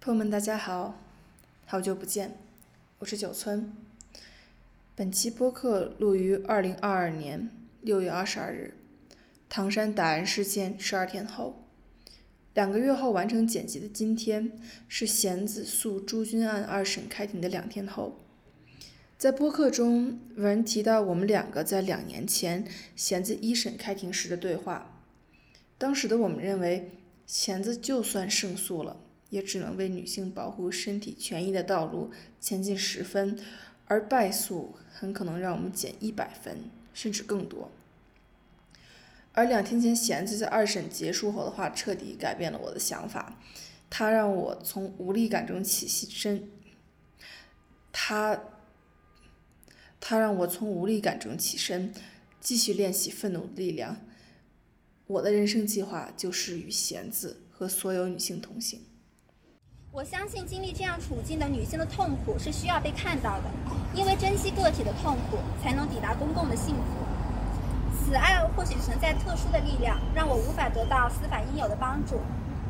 朋友们，大家好，好久不见，我是九村。本期播客录于二零二二年六月二十二日，唐山打人事件十二天后，两个月后完成剪辑的今天，是贤子诉朱军案二审开庭的两天后。在播客中，有人提到我们两个在两年前贤子一审开庭时的对话，当时的我们认为，贤子就算胜诉了。也只能为女性保护身体权益的道路前进十分，而败诉很可能让我们减一百分，甚至更多。而两天前，贤子在二审结束后的话，彻底改变了我的想法。他让我从无力感中起身，他，他让我从无力感中起身，继续练习愤怒的力量。我的人生计划就是与贤子和所有女性同行。我相信经历这样处境的女性的痛苦是需要被看到的，因为珍惜个体的痛苦，才能抵达公共的幸福。此案或许存在特殊的力量，让我无法得到司法应有的帮助，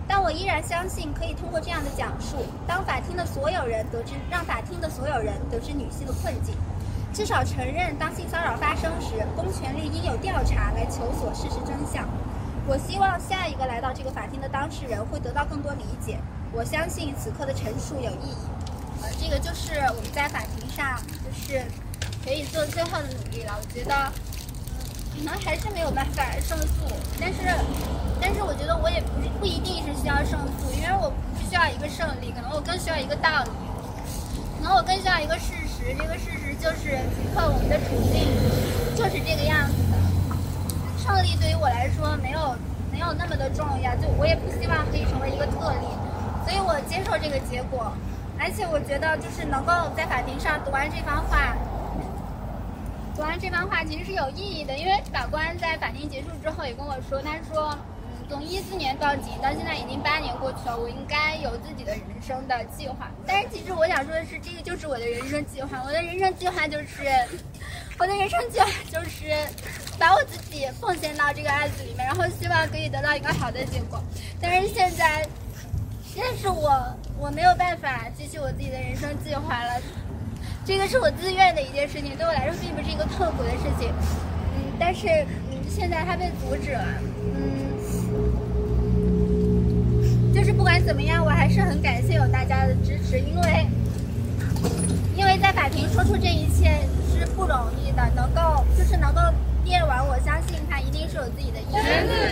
但我依然相信可以通过这样的讲述，当法庭的所有人得知，让法庭的所有人得知女性的困境，至少承认当性骚扰发生时，公权力应有调查来求索事实真相。我希望下一个来到这个法庭的当事人会得到更多理解。我相信此刻的陈述有意义，呃，这个就是我们在法庭上就是可以做最后的努力了。我觉得，可能还是没有办法胜诉，但是，但是我觉得我也不是不一定是需要胜诉，因为我不需要一个胜利，可能我更需要一个道理，可能我更需要一个事实。这个事实就是此刻我们的处境就是这个样子的。胜利对于我来说没有没有那么的重要，就我也不希望可以成为一个特例。所以我接受这个结果，而且我觉得就是能够在法庭上读完这番话，读完这番话其实是有意义的。因为法官在法庭结束之后也跟我说，他说，嗯，从一四年到警到现在已经八年过去了，我应该有自己的人生的计划。但是其实我想说的是，这个就是我的人生计划。我的人生计划就是，我的人生计划就是把我自己奉献到这个案子里面，然后希望可以得到一个好的结果。但是现在。但是我我没有办法继续我自己的人生计划了，这个是我自愿的一件事情，对我来说并不是一个痛苦的事情，嗯，但是嗯现在它被阻止了，嗯，就是不管怎么样，我还是很感谢有大家的支持，因为因为在法庭说出这一切是不容易的，能够就是能够练完，我相信他一定是有自己的意义。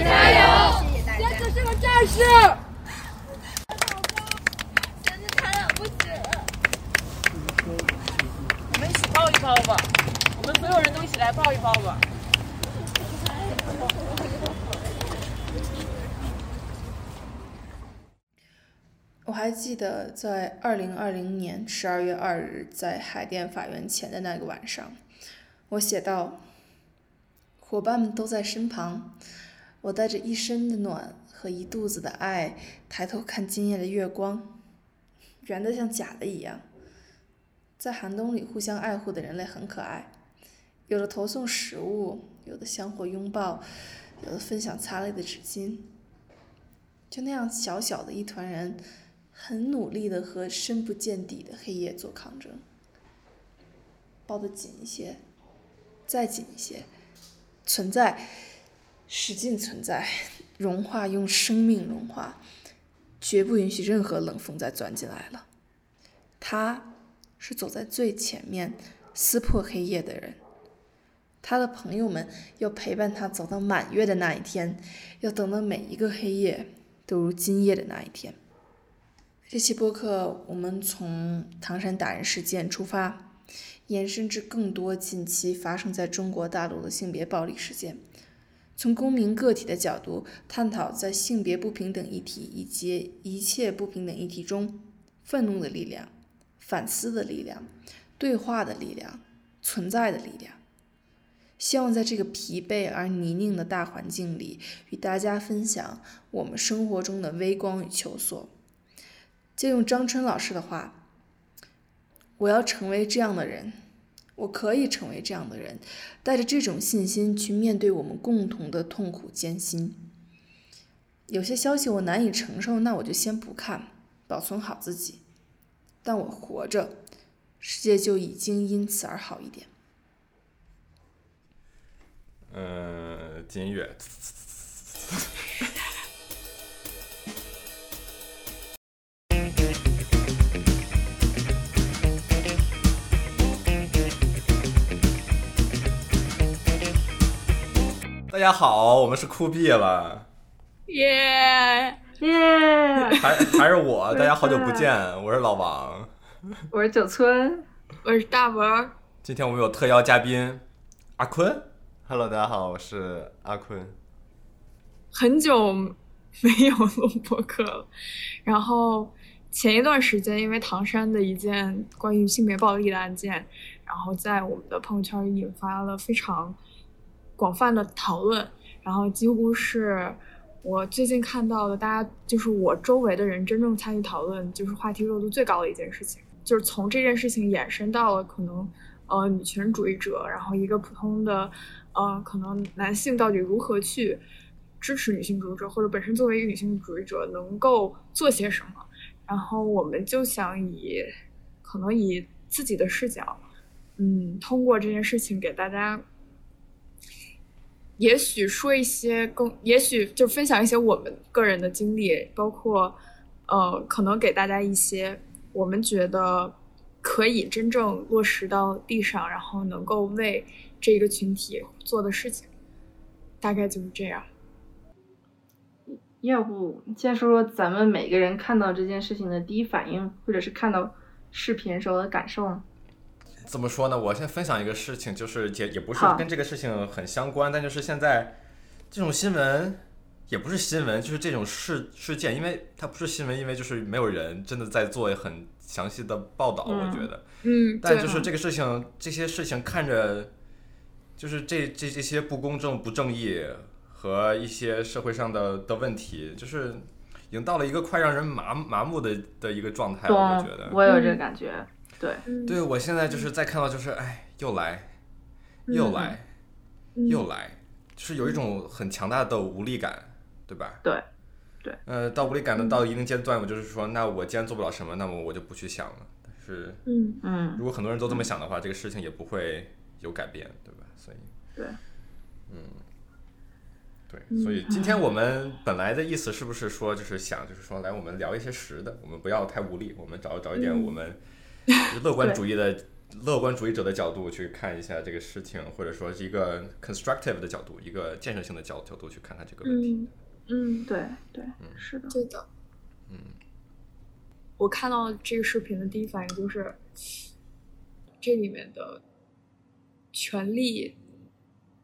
加油！谢谢大家。子是个战士。抱一抱吧，我们所有人都一起来抱一抱吧。还记得在二零二零年十二月二日，在海淀法院前的那个晚上，我写道：“伙伴们都在身旁，我带着一身的暖和一肚子的爱，抬头看今夜的月光，圆的像假的一样。”在寒冬里互相爱护的人类很可爱，有的投送食物，有的相互拥抱，有的分享擦泪的纸巾。就那样小小的一团人，很努力的和深不见底的黑夜做抗争。抱得紧一些，再紧一些，存在，使劲存在，融化，用生命融化，绝不允许任何冷风再钻进来了。他。是走在最前面撕破黑夜的人，他的朋友们要陪伴他走到满月的那一天，要等到每一个黑夜都如今夜的那一天。这期播客我们从唐山打人事件出发，延伸至更多近期发生在中国大陆的性别暴力事件，从公民个体的角度探讨在性别不平等议题以及一切不平等议题中愤怒的力量。反思的力量，对话的力量，存在的力量。希望在这个疲惫而泥泞的大环境里，与大家分享我们生活中的微光与求索。借用张春老师的话：“我要成为这样的人，我可以成为这样的人，带着这种信心去面对我们共同的痛苦艰辛。有些消息我难以承受，那我就先不看。保存好自己。但我活着，世界就已经因此而好一点。嗯，金月。大家好，我们是酷毙了，耶！耶！还还是我，大家好久不见，我是老王。我是九村，我是大文。今天我们有特邀嘉宾阿坤。Hello，大家好，我是阿坤。很久没有录播客了，然后前一段时间因为唐山的一件关于性别暴力的案件，然后在我们的朋友圈引发了非常广泛的讨论，然后几乎是我最近看到的，大家就是我周围的人真正参与讨论，就是话题热度最高的一件事情，就是从这件事情延伸到了可能呃女权主义者，然后一个普通的呃可能男性到底如何去支持女性主义者，或者本身作为一个女性主义者能够做些什么，然后我们就想以可能以自己的视角，嗯，通过这件事情给大家。也许说一些更，也许就分享一些我们个人的经历，包括，呃，可能给大家一些我们觉得可以真正落实到地上，然后能够为这个群体做的事情，大概就是这样。要不先说说咱们每个人看到这件事情的第一反应，或者是看到视频时候的感受呢？怎么说呢？我先分享一个事情，就是也也不是跟这个事情很相关，但就是现在这种新闻也不是新闻，就是这种事事件，因为它不是新闻，因为就是没有人真的在做很详细的报道，嗯我觉得。嗯，但就是这个事情，这些事情看着，就是这这这些不公正、不正义和一些社会上的的问题，就是已经到了一个快让人麻麻木的的一个状态了，我懂觉得。，我有这个感觉。对，嗯。对，我现在就是在看到，就是哎，又来，又来，嗯。又来，就是有一种很强大的无力感，对吧？对，对。呃，到无力感的到一定阶段，我就是说，那我既然做不了什么，那么我就不去想了。但是嗯。嗯。如果很多人都这么想的话，这个事情也不会有改变，对吧？所以，对，嗯。对，所以今天我们本来的意思是不是说，就是想，就是说，来我们聊一些实的，我们不要太无力，我们找找一点嗯。我们 乐观主义的乐观主义者的角度去看一下这个事情，或者说是一个 constructive 的角度，一个建设性的角角度去看看这个问题。嗯嗯，对对，是的。对的。嗯，我看到这个视频的第一反应就是，这里面的权力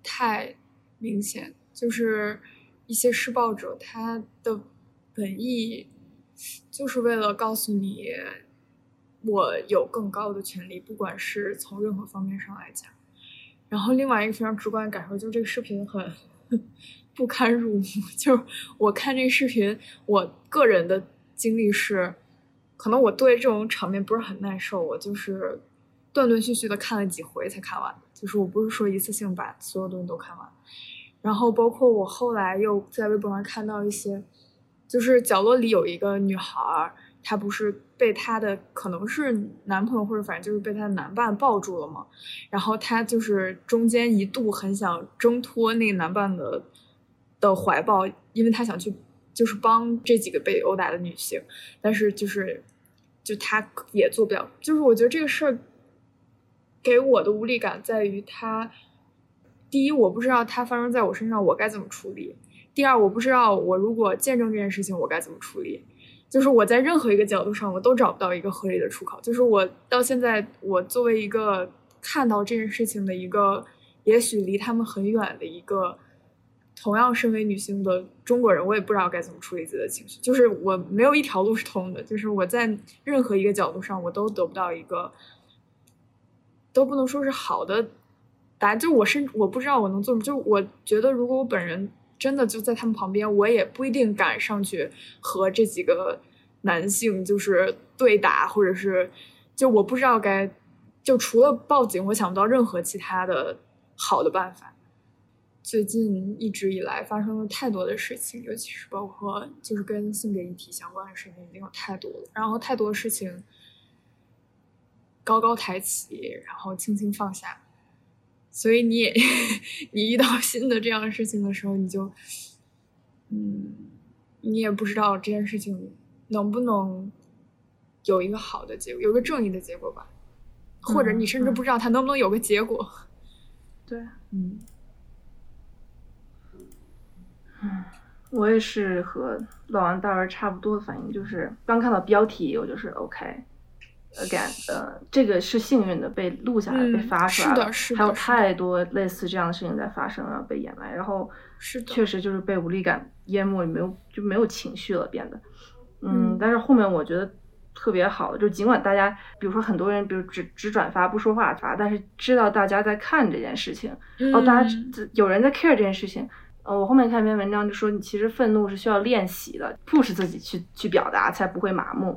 太明显，就是一些施暴者他的本意就是为了告诉你，我有更高的权利，不管是从任何方面上来讲。然后另外一个非常直观的感受就是这个视频很 不堪入目。就是我看这个视频，我个人的经历是，可能我对这种场面不是很耐受，我就是断断续续的看了几回才看完。就是我不是说一次性把所有东西都看完。然后包括我后来又在微博上看到一些，就是角落里有一个女孩儿，她不是被她的可能是男朋友或者反正就是被她的男伴抱住了嘛，然后她就是中间一度很想挣脱那个男伴的的怀抱，因为她想去就是帮这几个被殴打的女性，但是就是就她也做不了，就是我觉得这个事儿给我的无力感在于她。第一，我不知道它发生在我身上，我该怎么处理；第二，我不知道我如果见证这件事情，我该怎么处理。就是我在任何一个角度上，我都找不到一个合理的出口。就是我到现在，我作为一个看到这件事情的一个，也许离他们很远的一个，同样身为女性的中国人，我也不知道该怎么处理自己的情绪。就是我没有一条路是通的，就是我在任何一个角度上，我都得不到一个，都不能说是好的。答案就是我甚我不知道我能做什么，就是我觉得如果我本人真的就在他们旁边，我也不一定敢上去和这几个男性就是对打，或者是就我不知道该，就除了报警，我想不到任何其他的好的办法。最近一直以来发生了太多的事情，尤其是包括就是跟性别议题相关的事情已经有太多了，然后太多事情高高抬起，然后轻轻放下，所以你也 你遇到新的这样的事情的时候，你就嗯，你也不知道这件事情能不能有一个好的结果，有个正义的结果吧，或者你甚至不知道它能不能有个结果。对，嗯。嗯，我也是和老王大儿差不多的反应，就是刚看到标题，我就是 OK，again，呃，这个是幸运的被录下来、被发出来了，还有太多类似这样的事情在发生啊，被掩埋，然后确实就是被无力感淹没，没有就没有情绪了，变得，嗯，但是后面我觉得特别好的，就尽管大家，比如说很多人，比如只只转发不说话发，但是知道大家在看这件事情，哦，大家有人在 care 这件事情。呃，我后面看一篇文章就说，你其实愤怒是需要练习的，push 自己去去表达，才不会麻木。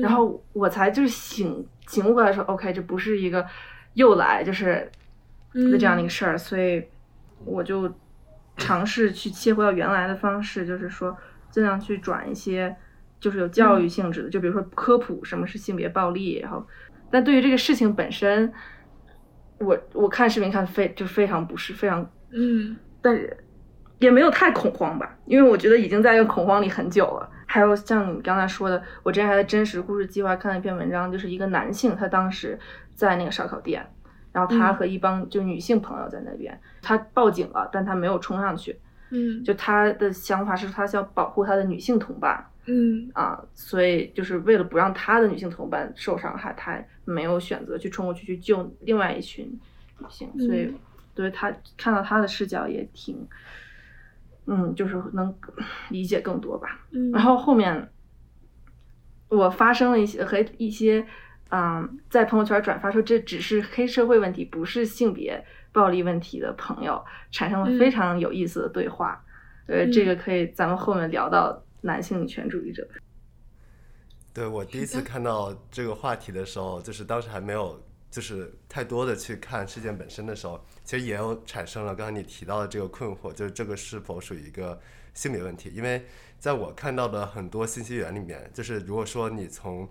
然后我才就是醒醒悟过来，说 OK，这不是一个又来就是的这样的一个事儿，所以我就尝试去切回到原来的方式，就是说尽量去转一些就是有教育性质的，就比如说科普什么是性别暴力，然后但对于这个事情本身，我我看视频看非就非常不适，非常嗯，但是。也没有太恐慌吧，因为我觉得已经在一个恐慌里很久了。还有像你刚才说的，我之前还在真实故事计划看了一篇文章，就是一个男性，他当时在那个烧烤店，然后他和一帮就女性朋友在那边，他报警了，但他没有冲上去。嗯，就他的想法是他想保护他的女性同伴。嗯啊，所以就是为了不让他的女性同伴受伤害，他没有选择去冲过去去救另外一群女性。所以对他看到他的视角也挺。嗯，就是能 理解更多吧。嗯，然后后面我发生了一些和一些，嗯，在朋友圈转发说这只是黑社会问题，不是性别暴力问题的朋友，产生了非常有意思的对话。呃，这个可以咱们后面聊到男性女权主义者。对我第一次看到这个话题的时候，就是当时还没有。就是太多的去看事件本身的时候，其实也有产生了刚才你提到的这个困惑，就是这个是否属于一个心理问题？因为在我看到的很多信息源里面，就是如果说你从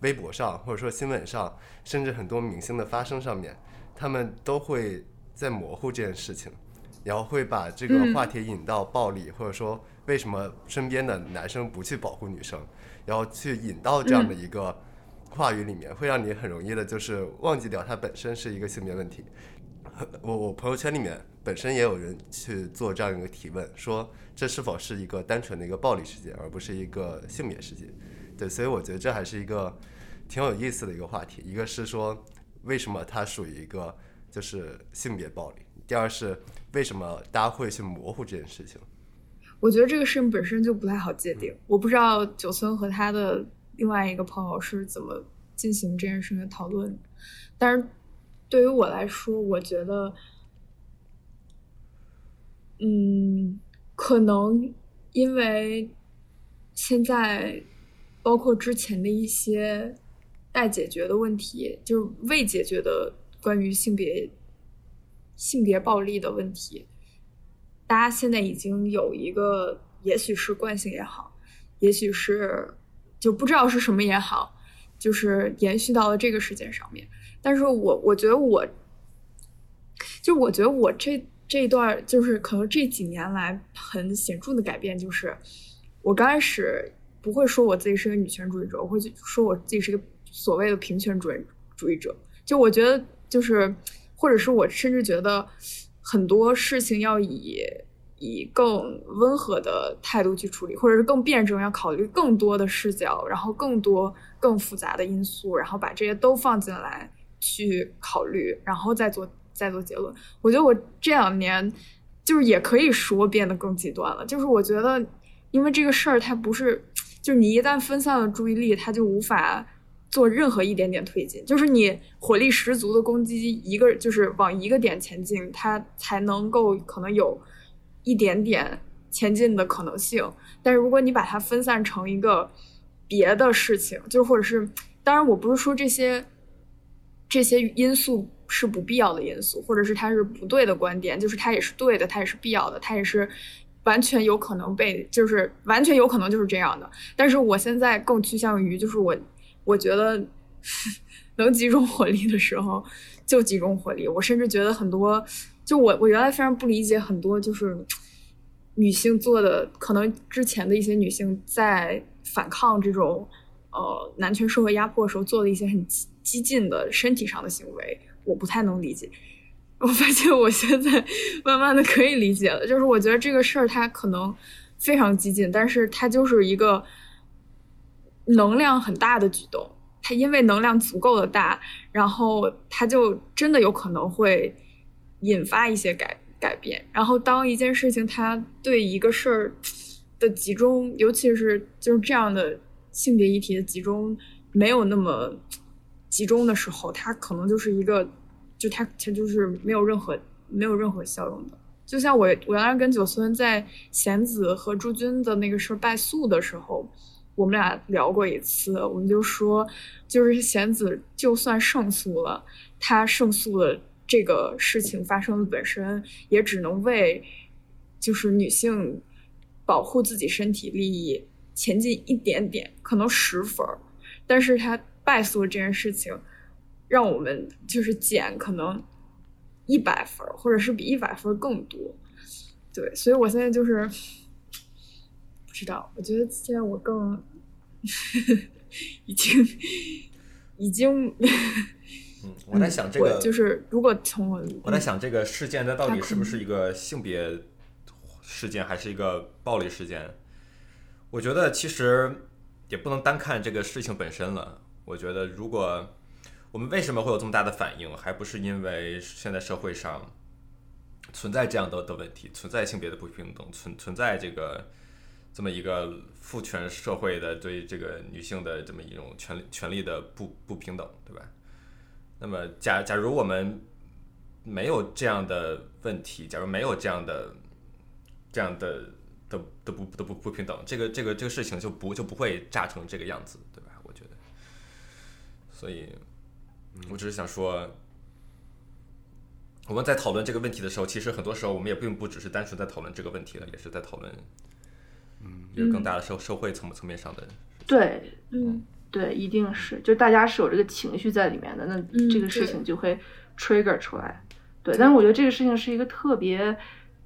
微博上或者说新闻上，甚至很多明星的发声上面，他们都会在模糊这件事情，然后会把这个话题引到暴力，或者说为什么身边的男生不去保护女生，然后去引到这样的一个。话语里面会让你很容易的，就是忘记掉它本身是一个性别问题。我我朋友圈里面本身也有人去做这样一个提问，说这是否是一个单纯的一个暴力事件，而不是一个性别事件？对，所以我觉得这还是一个挺有意思的一个话题。一个是说为什么它属于一个就是性别暴力，第二是为什么大家会去模糊这件事情？我觉得这个事情本身就不太好界定。我不知道九村和他的。另外一个朋友是怎么进行这件事情的讨论？但是对于我来说，我觉得，嗯，可能因为现在包括之前的一些待解决的问题，就是未解决的关于性别性别暴力的问题，大家现在已经有一个，也许是惯性也好，也许是。就不知道是什么也好，就是延续到了这个事件上面。但是我我觉得我，就我觉得我这这一段就是可能这几年来很显著的改变，就是我刚开始不会说我自己是个女权主义者，我会说我自己是个所谓的平权主义主义者。就我觉得就是，或者是我甚至觉得很多事情要以。以更温和的态度去处理，或者是更辩证，要考虑更多的视角，然后更多更复杂的因素，然后把这些都放进来去考虑，然后再做再做结论。我觉得我这两年就是也可以说变得更极端了，就是我觉得因为这个事儿它不是，就是你一旦分散了注意力，它就无法做任何一点点推进，就是你火力十足的攻击一个，就是往一个点前进，它才能够可能有。一点点前进的可能性，但是如果你把它分散成一个别的事情，就或者是，当然我不是说这些这些因素是不必要的因素，或者是它是不对的观点，就是它也是对的，它也是必要的，它也是完全有可能被，就是完全有可能就是这样的。但是我现在更趋向于，就是我我觉得 能集中火力的时候就集中火力。我甚至觉得很多，就我我原来非常不理解很多就是女性做的，可能之前的一些女性在反抗这种呃男权社会压迫的时候做的一些很。激进的身体上的行为，我不太能理解。我发现我现在慢慢的可以理解了，就是我觉得这个事儿它可能非常激进，但是它就是一个能量很大的举动。它因为能量足够的大，然后它就真的有可能会引发一些改改变。然后当一件事情它对一个事儿的集中，尤其是就是这样的性别议题的集中，没有那么。集中的时候，它可能就是一个，就它它就是没有任何没有任何效用的。就像我我原来跟九村在贤子和朱军的那个事儿败诉的时候，我们俩聊过一次，我们就说，就是贤子就算胜诉了，他胜诉了这个事情发生的本身，也只能为就是女性保护自己身体利益前进一点点，可能十分儿，但是他。败诉这件事情，让我们就是减可能一百分，或者是比一百分更多。对，所以我现在就是不知道，我觉得现在我更呵 呵已经已经呵。嗯，我在想这个，就是如果从我我在想这个事件，它到底是不是一个性别事件，还是一个暴力事件？我觉得其实也不能单看这个事情本身了。我觉得，如果我们为什么会有这么大的反应，还不是因为现在社会上存在这样的的问题，存在性别的不平等，存存在这个这么一个父权社会的对这个女性的这么一种权利权利的不不平等，对吧？那么，假假如我们没有这样的问题，假如没有这样的这样的的的不的不不平等，这个这个这个事情就不就不会炸成这个样子，对吧？我觉得所以，我只是想说，我们在讨论这个问题的时候，其实很多时候我们也并不只是单纯在讨论这个问题了，也是在讨论，嗯，一个更大的社社会层层面上的。对，嗯，对，一定是，就大家是有这个情绪在里面的，那这个事情就会 trigger 出来。对，但是我觉得这个事情是一个特别，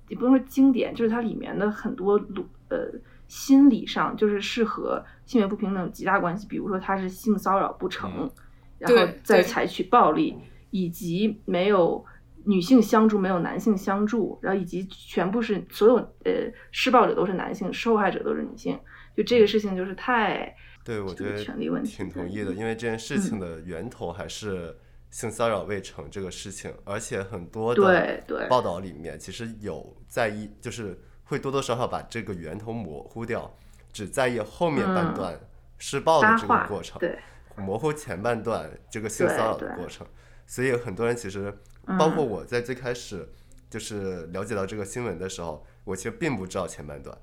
也不能说经典，就是它里面的很多路，呃。心理上就是是和性别不平等极大关系，比如说他是性骚扰不成。然后再采取暴力，以及没有女性相助，没有男性相助，然后以及全部是所有呃施暴者都是男性，受害者都是女性，就这个事情就是太对我觉得挺同意的，因为这件事情的源头还是性骚扰未成这个事情，而且很多的报道里面其实有在意，就是会多多少少把这个源头模糊掉，只在意后面半段施暴的这个过程。对。模糊前半段这个性骚扰的过程，所以很多人其实，包括我在最开始就是了解到这个新闻的时候，我其实并不知道前半段，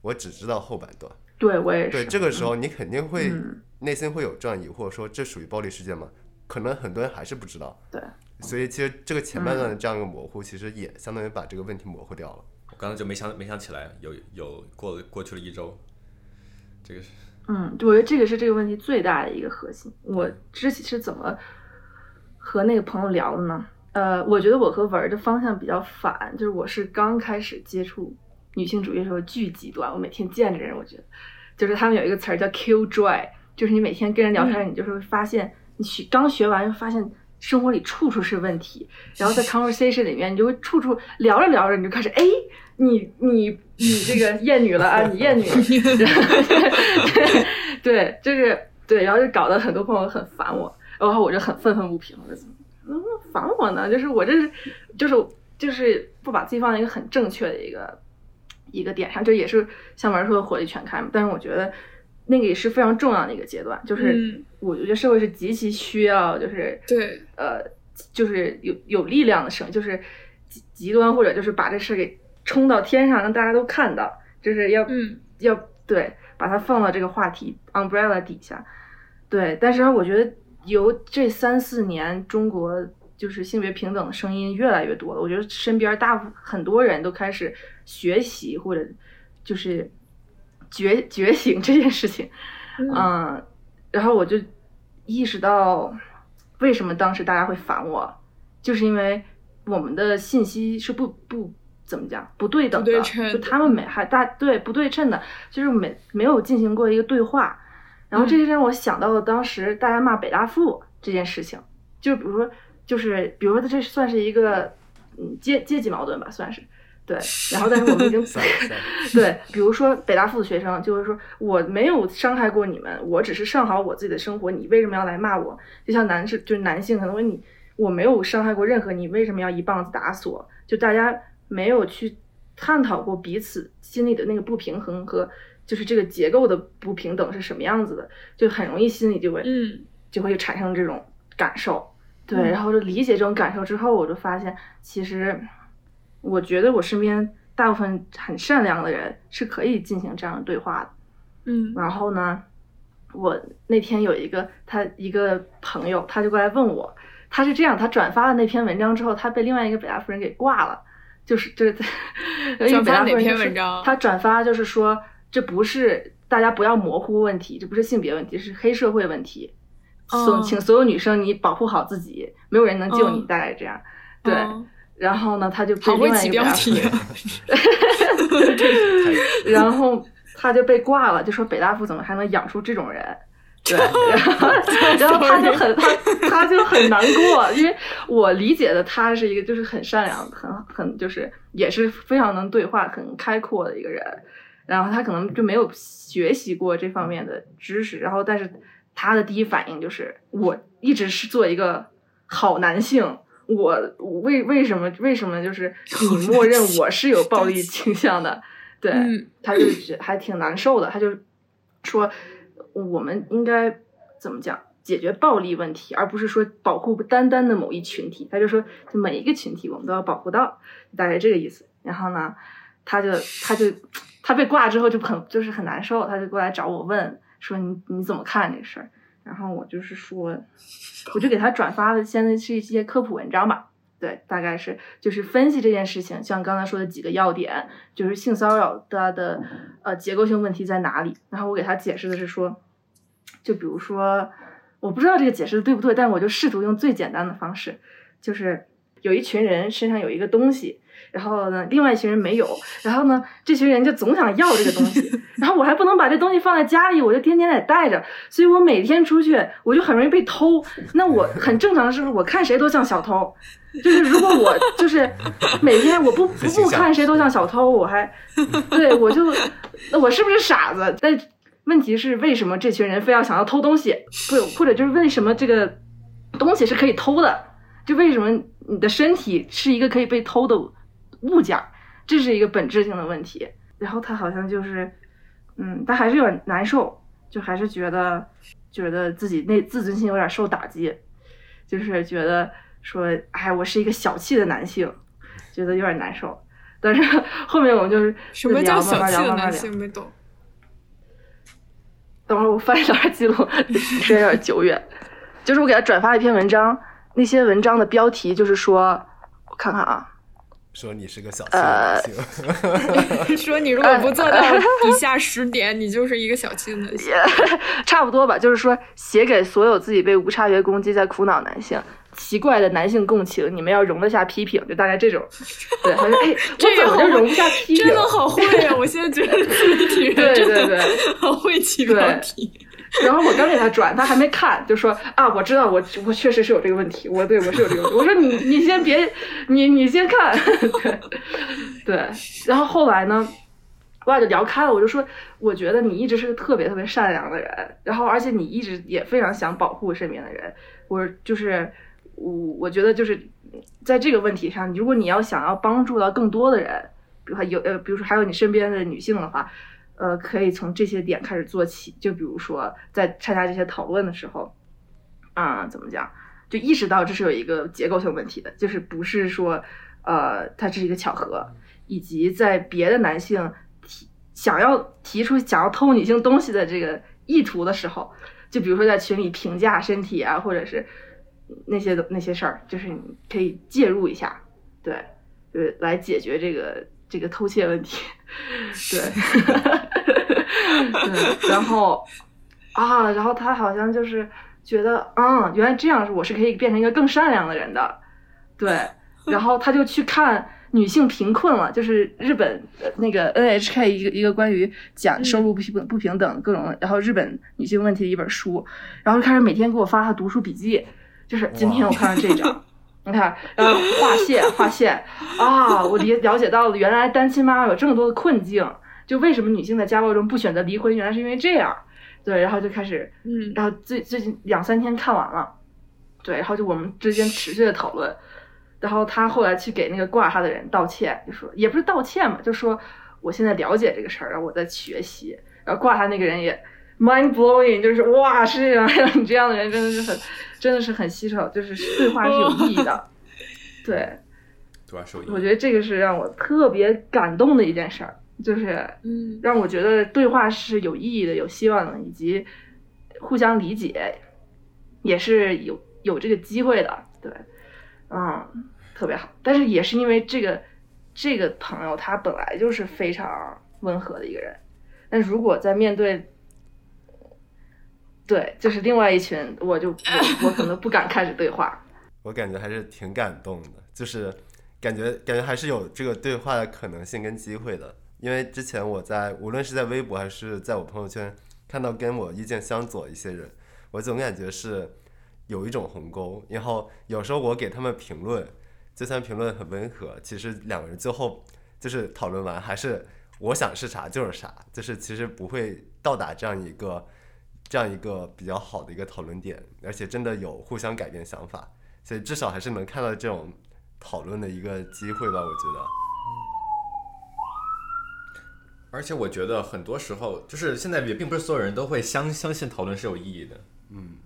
我只知道后半段。对，我也是。对，这个时候你肯定会内心会有这样疑惑，说这属于暴力事件吗？可能很多人还是不知道。对。所以其实这个前半段的这样一个模糊，其实也相当于把这个问题模糊掉了。我刚才就没想没想起来，有有过了过去了一周，这个是。嗯，我觉得这个是这个问题最大的一个核心。我之前是怎么和那个朋友聊的呢？呃，我觉得我和文儿的方向比较反，就是我是刚开始接触女性主义的时候巨极端，我每天见着人，我觉得就是他们有一个词儿叫 “kill joy”，就是你每天跟人聊天，你就是会发现你学刚学完，就发现生活里处处是问题，然后在 conversation 里面，你就会处处聊着聊着，你就开始哎。你你你这个厌女了啊！你厌女，对，就是对，然后就搞得很多朋友很烦我，然后我就很愤愤不平，我说怎么烦我呢？就是我这是就是就是不把自己放在一个很正确的一个一个点上，这也是像文说的火力全开嘛。但是我觉得那个也是非常重要的一个阶段，就是我觉得社会是极其需要，就是对呃，就是有有力量的声音，就是极极端或者就是把这事给。冲到天上，让大家都看到，就是要要对，把它放到这个话题 umbrella 底下，对。但是我觉得由这三四年中国就是性别平等的声音越来越多了。我觉得身边大部很多人都开始学习或者就是觉觉醒这件事情，嗯，然后我就意识到为什么当时大家会烦我，就是因为我们的信息是不不怎么讲不对等的，就他们没还大对不对称的，就是没没有进行过一个对话。然后这就让我想到了当时大家骂北大附这件事情，就比如说，就是比如说，这算是一个嗯阶阶级矛盾吧，算是对。然后，但是我们已经对，比如说北大附的学生就会说，我没有伤害过你们，我只是上好我自己的生活，你为什么要来骂我？就像男士，就是男性可能问你，我没有伤害过任何你，为什么要一棒子打死我？就大家没有去探讨过彼此心里的那个不平衡和。就是这个结构的不平等是什么样子的，就很容易心里就会，嗯，就会产生这种感受，对，然后就理解这种感受之后，我就发现，其实我觉得我身边大部分很善良的人是可以进行这样的对话的，嗯，然后呢，我那天有一个他一个朋友，他就过来问我，他是这样，他转发了那篇文章之后，他被另外一个北大夫人给挂了，就是就是 转发哪篇文章？他转发就是说。这不是大家不要模糊问题，这不是性别问题，是黑社会问题。所请所有女生你保护好自己，没有人能救你，大概这样。对，然后呢，他就被另外一个 然后他就被挂了，就说北大附怎么还能养出这种人？对，然后 然后他就很他他就很难过，因为我理解的他是一个就是很善良、很很就是也是非常能对话、很开阔的一个人。然后他可能就没有学习过这方面的知识，然后但是他的第一反应就是我一直是做一个好男性，我为为什么为什么就是你默认我是有暴力倾向的？对，他就还挺难受的，他就说我们应该怎么讲解决暴力问题，而不是说保护单单的某一群体。他就说就每一个群体我们都要保护到，大概这个意思。然后呢，他就他就。他被挂之后就很就是很难受，他就过来找我问说你你怎么看这事儿？然后我就是说，我就给他转发的现在是一些科普文章吧，对，大概是就是分析这件事情，像刚才说的几个要点，就是性骚扰它的呃结构性问题在哪里。然后我给他解释的是说，就比如说我不知道这个解释的对不对，但我就试图用最简单的方式，就是有一群人身上有一个东西。然后呢，另外一群人没有，然后呢，这群人就总想要这个东西，然后我还不能把这东西放在家里，我就天天得带着，所以我每天出去，我就很容易被偷。那我很正常的是，我看谁都像小偷，就是如果我就是 每天我不不不看谁都像小偷，我还对我就那我是不是傻子？但问题是为什么这群人非要想要偷东西？不，或者就是为什么这个东西是可以偷的？就为什么你的身体是一个可以被偷的？物件，这是一个本质性的问题。然后他好像就是，嗯，他还是有点难受，就还是觉得觉得自己那自尊心有点受打击，就是觉得说，哎，我是一个小气的男性，觉得有点难受。但是后面我们就是什么叫小气的男性？没懂。等会儿我翻一下记录，时间有点久远。就是我给他转发一篇文章，那些文章的标题就是说，我看看啊。说你是个小气男性，说你如果不做到 以下十点，你就是一个小气男性，差不多吧。就是说，写给所有自己被无差别攻击在苦恼男性，奇怪的男性共情，你们要容得下批评，就大概这种。对，他说：“哎，我怎么就容不下批评？真的好会呀！我现在觉得自己对对对，好会起标题。”然后我刚给他转，他还没看，就说啊，我知道，我我确实是有这个问题，我对我是有这个问题。我说你你先别，你你先看，对对。然后后来呢，我俩就聊开了，我就说，我觉得你一直是个特别特别善良的人，然后而且你一直也非常想保护身边的人。我就是我我觉得就是在这个问题上，如果你要想要帮助到更多的人，比如说有呃，比如说还有你身边的女性的话。呃，可以从这些点开始做起，就比如说在参加这些讨论的时候，啊，怎么讲，就意识到这是有一个结构性问题的，就是不是说，呃，它是一个巧合，以及在别的男性提想要提出想要偷女性东西的这个意图的时候，就比如说在群里评价身体啊，或者是那些的那些事儿，就是你可以介入一下，对，就是来解决这个这个偷窃问题，对，对，然后啊，然后他好像就是觉得，嗯，原来这样是我是可以变成一个更善良的人的，对，然后他就去看女性贫困了，就是日本那个 NHK 一个一个关于讲收入不平不平等各种，然后日本女性问题的一本书，然后开始每天给我发他读书笔记，就是今天我看了这章。你看，然后划线划线啊，我理了解到了，原来单亲妈妈有这么多的困境，就为什么女性在家暴中不选择离婚，原来是因为这样。对，然后就开始，嗯，然后最最近两三天看完了，对，然后就我们之间持续的讨论，然后他后来去给那个挂他的人道歉，就说也不是道歉嘛，就说我现在了解这个事儿，然后我在学习，然后挂他那个人也 mind blowing，就是哇，世界上还有，你这样的人真的是很。真的是很稀少，就是对话是有意义的，对，对话是有意义。我觉得这个是让我特别感动的一件事儿，就是嗯，让我觉得对话是有意义的、有希望的，以及互相理解也是有有这个机会的，对，嗯，特别好。但是也是因为这个这个朋友他本来就是非常温和的一个人，但如果在面对。对，就是另外一群，我就我我可能不敢开始对话。我感觉还是挺感动的，就是感觉感觉还是有这个对话的可能性跟机会的。因为之前我在无论是在微博还是在我朋友圈看到跟我意见相左一些人，我总感觉是有一种鸿沟。然后有时候我给他们评论，就算评论很温和，其实两个人最后就是讨论完还是我想是啥就是啥，就是其实不会到达这样一个。这样一个比较好的一个讨论点，而且真的有互相改变想法，所以至少还是能看到这种讨论的一个机会吧，我觉得。而且我觉得很多时候，就是现在也并不是所有人都会相相信讨论是有意义的。嗯，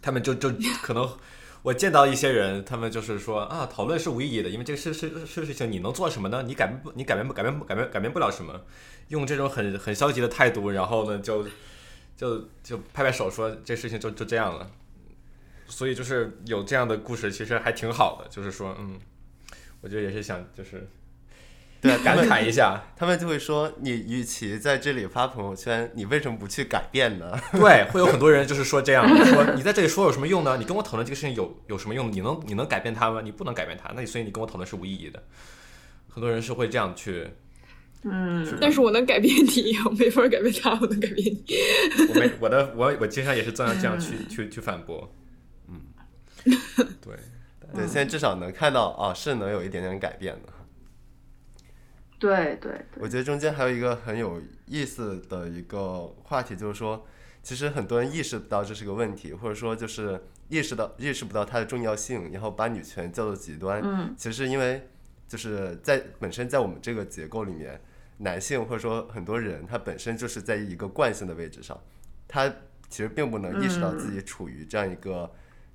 他们就就可能我见到一些人，他们就是说啊，讨论是无意义的，因为这个事事事事情你能做什么呢？你改变不，你改变不改变不改变改变不了什么，用这种很很消极的态度，然后呢就。就就拍拍手说这事情就就这样了，所以就是有这样的故事，其实还挺好的。就是说，嗯，我觉得也是想就是对感慨一下，他们就会说，你与其在这里发朋友圈，你为什么不去改变呢？对，会有很多人就是说这样，说你在这里说有什么用呢？你跟我讨论这个事情有有什么用？你能你能改变他吗？你不能改变他，那你所以你跟我讨论是无意义的。很多人是会这样去。嗯，但是我能改变你，我没法改变他，我能改变你。我没我的我我经常也是这样这样去去去反驳，嗯，对对，现在至少能看到啊，是能有一点点改变的。对对，我觉得中间还有一个很有意思的一个话题，就是说，其实很多人意识不到这是个问题，或者说就是意识到意识不到它的重要性，然后把女权叫做极端。嗯，其实因为就是在本身在我们这个结构里面。男性或者说很多人，他本身就是在一个惯性的位置上，他其实并不能意识到自己处于这样一个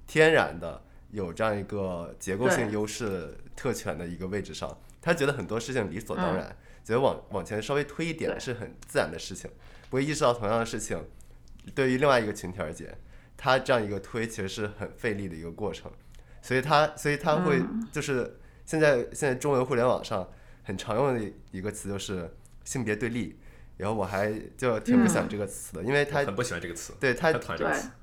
天然的有这样一个结构性优势特权的一个位置上。他觉得很多事情理所当然，觉得往往前稍微推一点是很自然的事情，不会意识到同样的事情对于另外一个群体而言，他这样一个推其实是很费力的一个过程。所以他所以他会就是现在现在中文互联网上。很常用的一个词就是性别对立，然后我还就挺不喜欢这个词的，因为他很不喜欢这个词。对他，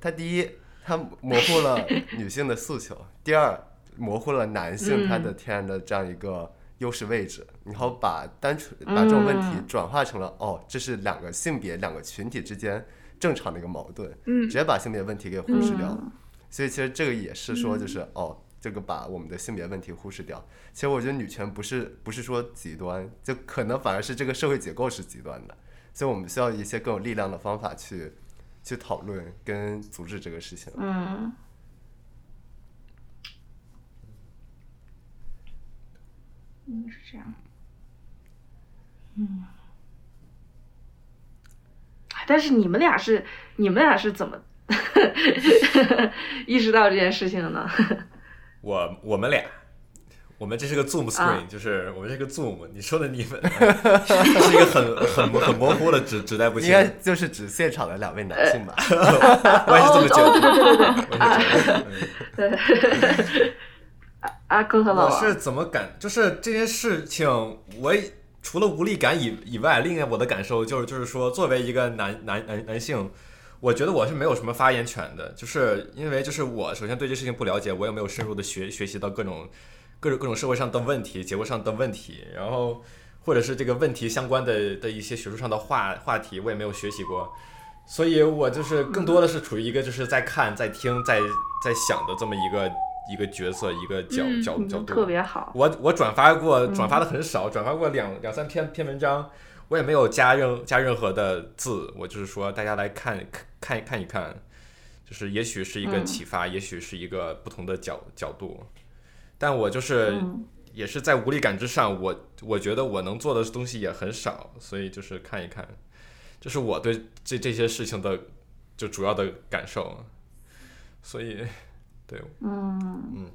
他第一，他模糊了女性的诉求；第二，模糊了男性他的天然的这样一个优势位置，然后把单纯把这种问题转化成了哦，这是两个性别、两个群体之间正常的一个矛盾，直接把性别问题给忽视掉了。所以其实这个也是说，就是哦。这个把我们的性别问题忽视掉，其实我觉得女权不是不是说极端，就可能反而是这个社会结构是极端的，所以我们需要一些更有力量的方法去去讨论跟阻止这个事情。嗯，嗯是这样。嗯，但是你们俩是你们俩是怎么 意识到这件事情的呢？我我们俩，我们这是个 Zoom screen，就是我们这个 Zoom，你说的你们 是一个很很很模糊的指指代不清。应该就是指现场的两位男性吧？我也是这么觉得。对对对对对。阿哥和老王，我是怎么感？就是这件事情，我除了无力感以以外，另外我的感受就是，就是说，作为一个男男男男性，我觉得我是没有什么发言权的，就是因为就是我首先对这事情不了解，我也没有深入的学学习到各种。各种各种社会上的问题、结构上的问题，然后或者是这个问题相关的的一些学术上的话话题，我也没有学习过，所以我就是更多的是处于一个就是在看、在听、在在想的这么一个一个角色、一个角角角度。特别好。我我转发过，转发的很少，转发过两两三篇篇文章，我也没有加任加任何的字，我就是说大家来看看看一看，就是也许是一个启发，也许是一个不同的角角度。但我就是也是在无力感之上，我我觉得我能做的东西也很少，所以就是看一看，这是我对这这些事情的就主要的感受，所以对，嗯。嗯，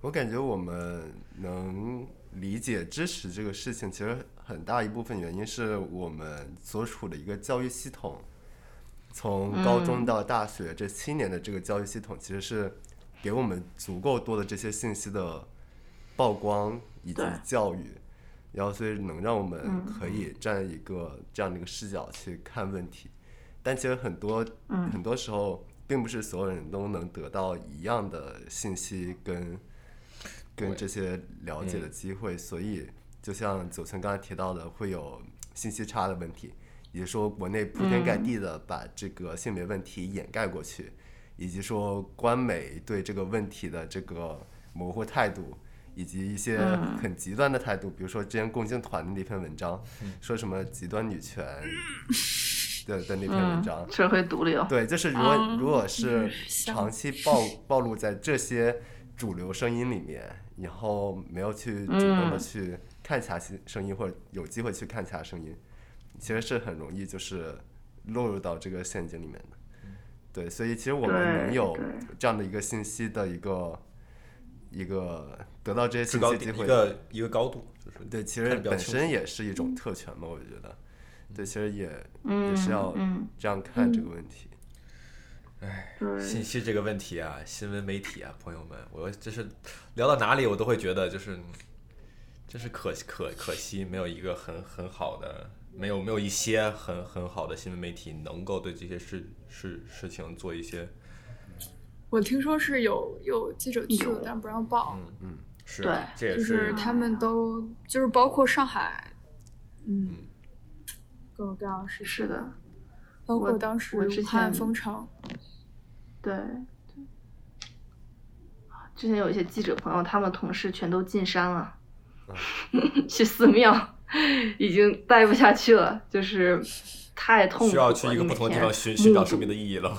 我感觉我们能理解支持这个事情，其实很大一部分原因是我们所处的一个教育系统，从高中到大学这七年的这个教育系统其实是。给我们足够多的这些信息的曝光以及教育，然后所以能让我们可以站一个这样的一个视角去看问题，但其实很多很多时候并不是所有人都能得到一样的信息跟跟这些了解的机会，所以就像九村刚才提到的，会有信息差的问题，也就是说国内铺天盖地的把这个性别问题掩盖过去。以及说官媒对这个问题的这个模糊态度，以及一些很极端的态度，比如说之前共青团的那篇文章，说什么极端女权 的的那篇文章，社会毒瘤。对，就是如果如果是长期暴暴露在这些主流声音里面，然后没有去主动的去看其他声音，或者有机会去看其他声音，其实是很容易就是落入到这个陷阱里面的。对，所以其实我们能有这样的一个信息的一个一个得到这些信息机会，一个一个高度，就是对，其实本身也是一种特权嘛，我觉得，对，其实也也是要这样看这个问题。哎，信息这个问题啊，新闻媒体啊，朋友们，我就是聊到哪里，我都会觉得就是，真是可可可惜，没有一个很很好的。没有没有一些很很好的新闻媒体能够对这些事事事情做一些。我听说是有有记者去了，但不让报。嗯嗯，是，对，这也是他们都就是包括上海，嗯，各种各样的事是的，包括当时武汉封城。对对。之前有一些记者朋友，他们同事全都进山了，去寺庙。已经待不下去了，就是太痛苦了。需要去一个不同的地方寻寻找生命的意义了吗？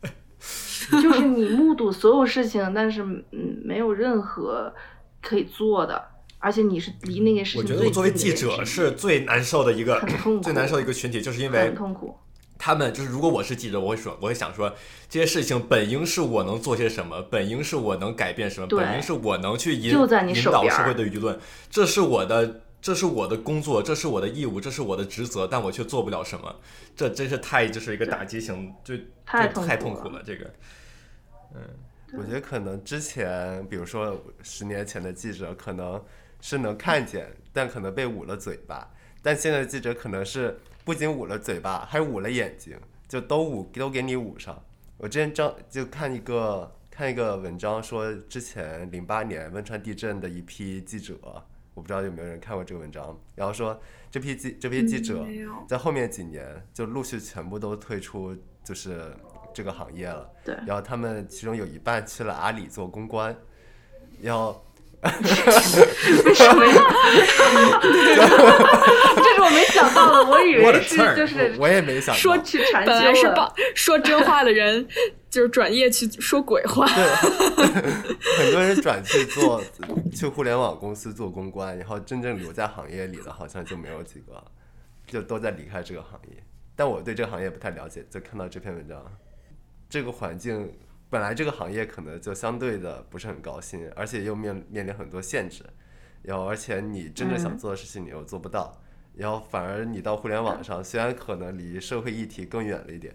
就是你目睹所有事情，但是嗯，没有任何可以做的，而且你是离那件事情我觉得我作为记者是最难受的一个，最难受的一个群体，就是因为很痛苦。他们就是，如果我是记者，我会说，我会想说，这些事情本应是我能做些什么，本应是我能改变什么，本应是我能去引引导社会的舆论，这是我的。这是我的工作，这是我的义务，这是我的职责，但我却做不了什么，这真是太就是一个打击型，就太痛苦了。这个，嗯，我觉得可能之前，比如说十年前的记者，可能是能看见，但可能被捂了嘴巴；但现在的记者可能是不仅捂了嘴巴，还捂了眼睛，就都捂都给你捂上。我之前张就看一个看一个文章，说之前零八年汶川地震的一批记者。我不知道有没有人看过这个文章，然后说这批记这批记者在后面几年就陆续全部都退出就是这个行业了，对，然后他们其中有一半去了阿里做公关，然后。为什么呀？这是我没想到的，我以为 是就是我也没想到说去禅本来是帮说真话的人，就是转业去说鬼话。对，很多人转去做去互联网公司做公关，然后真正留在行业里的，好像就没有几个，就都在离开这个行业。但我对这个行业不太了解，就看到这篇文章，这个环境。本来这个行业可能就相对的不是很高薪，而且又面面临很多限制，然后而且你真正想做的事情你又做不到，然后反而你到互联网上，虽然可能离社会议题更远了一点，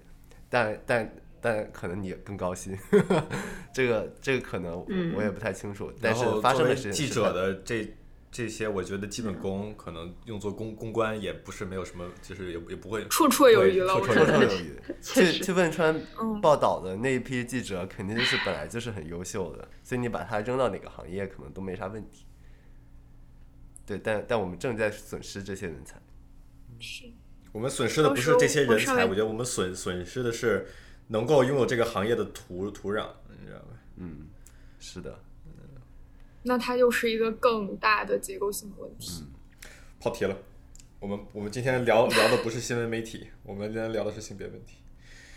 但但但可能你更高薪，这个这个可能我也不太清楚，但是发生的事情记者的这。这些我觉得基本功可能用作公公关也不是没有什么，就是也也不会绰绰有余了。绰绰有余。去去汶川报道的那一批记者，肯定是本来就是很优秀的，所以你把他扔到哪个行业，可能都没啥问题。对，但但我们正在损失这些人才。是。我们损失的不是这些人才，我觉得我们损损失的是能够拥有这个行业的土土壤，你知道吗？嗯，是的。那它又是一个更大的结构性的问题。跑题了，我们我们今天聊聊的不是新闻媒体，我们今天聊的是性别问题。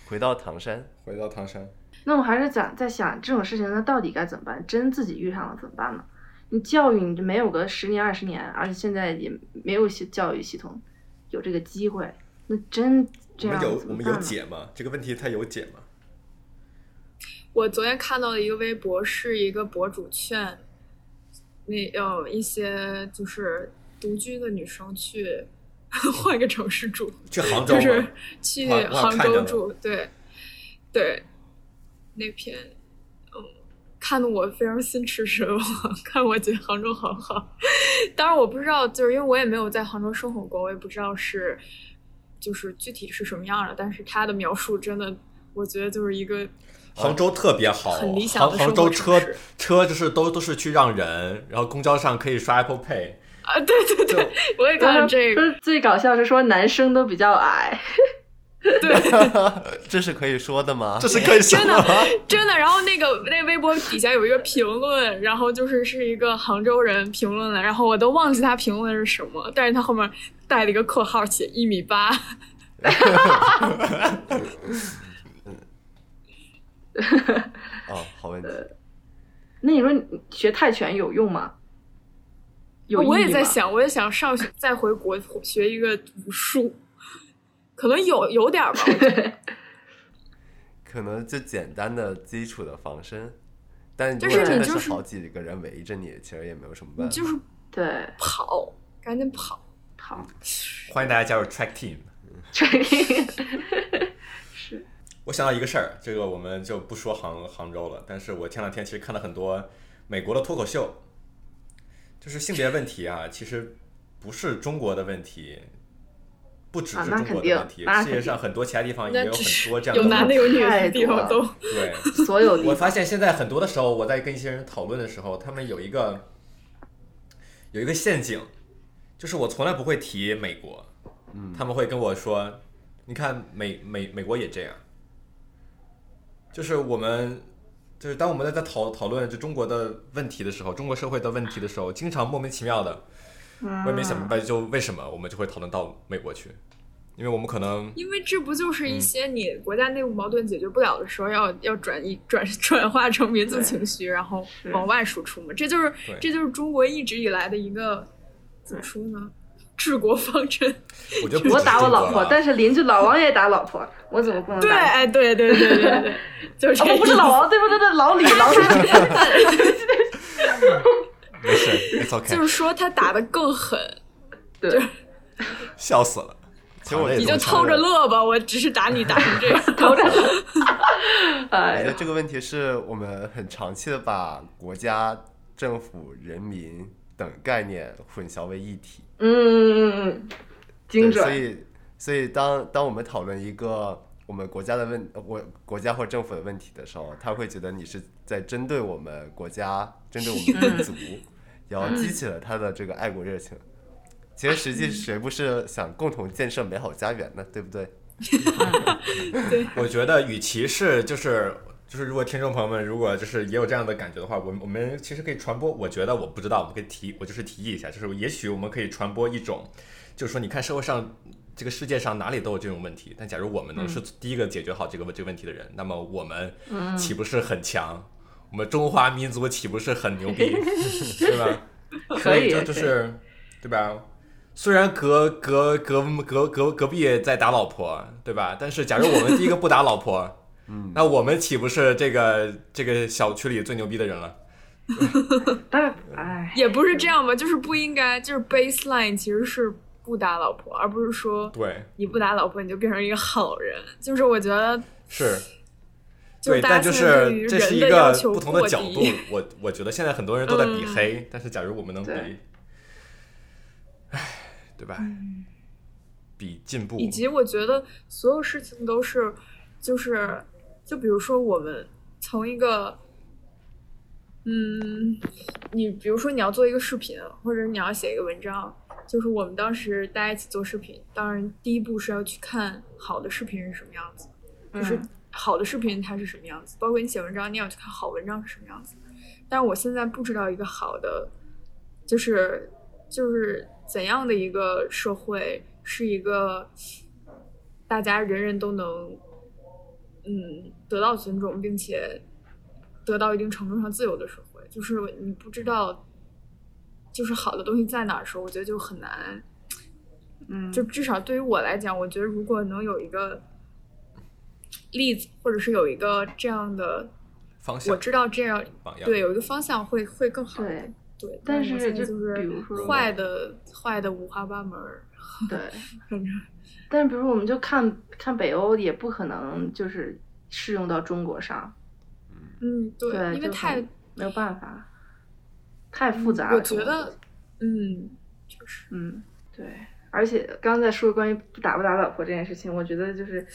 回到唐山，回到唐山。那我还是想在想这种事情，那到底该怎么办？真自己遇上了怎么办呢？你教育你就没有个十年二十年，而且现在也没有系教育系统有这个机会，那真这样我们有我们有解吗？这个问题它有解吗？我昨天看到了一个微博，是一个博主劝。那有一些就是独居的女生去换个城市住，去杭州，就是去杭州住，对，对，那篇，嗯，看得我非常心驰神往，看我觉得杭州好好。当然我不知道，就是因为我也没有在杭州生活过，我也不知道是就是具体是什么样的。但是他的描述真的，我觉得就是一个。杭州特别好，杭杭州车车就是都都是去让人，然后公交上可以刷 Apple Pay 啊，对对对，我也看到这个。最搞笑是说男生都比较矮，对，这是可以说的吗？这是可以说的吗？真的。然后那个那微博底下有一个评论，然后就是是一个杭州人评论的，然后我都忘记他评论的是什么，但是他后面带了一个括号，写一米八。哦，好问题。那你说学泰拳有用吗？有我也在想，我也想上学，再回国学一个武术，可能有 有点吧。可能就简单的基础的防身，但就是你就是好几个人围着你，其实也没有什么办法。就是对跑，赶紧跑跑。欢迎大家加入 Track Team。是。我想到一个事儿，这个我们就不说杭杭州了。但是我前两天其实看了很多美国的脱口秀，就是性别问题啊，其实不是中国的问题，不只是中国的问题，世界上很多其他地方也有很多这样的。有男的有女的地方都对。所有。我发现现在很多的时候，我在跟一些人讨论的时候，他们有一个有一个陷阱，就是我从来不会提美国，他们会跟我说：“你看美美美国也这样。”就是我们，就是当我们在在讨讨论就中国的问题的时候，中国社会的问题的时候，经常莫名其妙的，我也没想明白，就为什么我们就会讨论到美国去？因为我们可能，因为这不就是一些你国家内部矛盾解决不了的时候，要要转移转 转化成民族情绪，然后往外输出嘛？这就是这就是中国一直以来的一个怎么说呢？治国方针，我就我打我老婆，但是邻居老王也打老婆，我怎么不能打？对，哎，对对对对对，就是我不是老王，对不对？对，老李，老李。没事，OK。就是说他打的更狠，对，笑死了。其实我你就偷着乐吧，我只是打你打成这样，偷着乐。我觉得这个问题是我们很长期的把国家、政府、人民。等概念混淆为一体。嗯嗯嗯嗯，精准。所以，所以当当我们讨论一个我们国家的问，我国家或政府的问题的时候，他会觉得你是在针对我们国家，针对我们民族，然后激起了他的这个爱国热情。其实，实际谁不是想共同建设美好家园呢？对不对？对。我觉得，与其是就是。就是如果听众朋友们如果就是也有这样的感觉的话，我们我们其实可以传播。我觉得我不知道，我们可以提，我就是提议一下，就是也许我们可以传播一种，就是说你看社会上这个世界上哪里都有这种问题，但假如我们能是第一个解决好这个这个问题的人，那么我们岂不是很强？我们中华民族岂不是很牛逼？对吧？可以，就是对吧？虽然隔隔隔隔隔隔壁在打老婆，对吧？但是假如我们第一个不打老婆。嗯，那我们岂不是这个这个小区里最牛逼的人了？但也不是这样吧，就是不应该，就是 baseline 其实是不打老婆，而不是说对你不打老婆你就变成一个好人。就是我觉得是，对，就大家但就是这是一个求不同的角度。我我觉得现在很多人都在比嗯黑，但是假如我们能比对，唉，对吧？比进步，以及我觉得所有事情都是，就是，就比如说我们从一个，嗯，你比如说你要做一个视频，或者你要写一个文章，就是我们当时大家一起做视频，当然第一步是要去看好的视频是什么样子，就是嗯好的视频它是什么样子，包括你写文章，你也要去看好文章是什么样子。但是我现在不知道一个好的，就是就是怎样的一个社会是一个大家人人都能嗯得到尊重，并且得到一定程度上自由的社会。就是你不知道，就是好的东西在哪儿的时候，我觉得就很难。嗯，就至少对于我来讲，我觉得如果能有一个例子，或者是有一个这样的，方向我知道这样榜样，对有一个方向会会更好一对点。对，但是就是比如说坏的坏的五花八门，对。反正但是，比如说，我们就看看北欧，也不可能就是适用到中国上，嗯，对，对，因为太没有办法，太复杂了。我觉得，嗯，确实，嗯，对，而且刚刚在说关于不打不打老婆这件事情，我觉得就是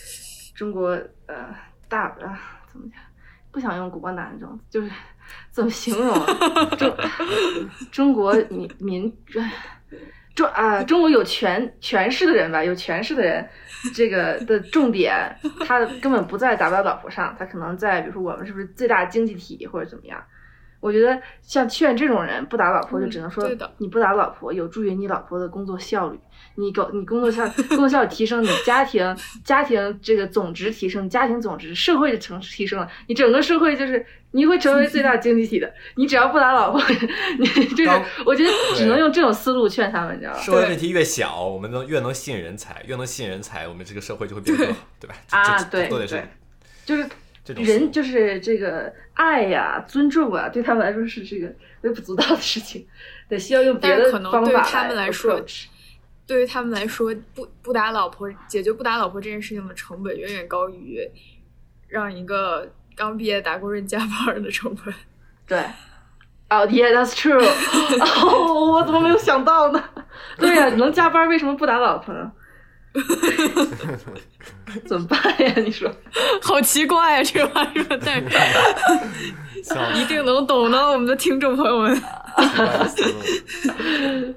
中国呃大呃怎么讲，不想用国男这种，就是怎么形容？中 中国民民中啊，中国有权权势的人吧，有权势的人，这个的重点，他根本不在打不打老婆上，他可能在比如说我们是不是最大经济体或者怎么样。我觉得像劝这种人不打老婆，就只能说嗯对的你不打老婆有助于你老婆的工作效率，你搞你工作效工作效率提升，你家庭家庭这个总值提升，家庭总值社会的成提升了，你整个社会就是你会成为最大经济体的。你只要不打老婆，你就是我觉得只能用这种思路劝他们，你知道吧？社会问题越小，我们能越能吸引人才，越能吸引人才，我们这个社会就会变得更好，对吧？啊，对都得是对，就是这种人就是这个爱呀、尊重啊，对他们来说是这个微不足道的事情，得需要用别的但是可能方法对于他们来说对于他们来说，不不打老婆，解决不打老婆这件事情的成本远远高于让一个刚毕业打工人加班的成本。对。哦、oh,，Yeah，that's true。哦，我怎么没有想到呢？对呀、能加班为什么不打老婆呢？怎么办呀？你说？好奇怪啊，这个话说，但是一定能懂的，我们的听众朋友们。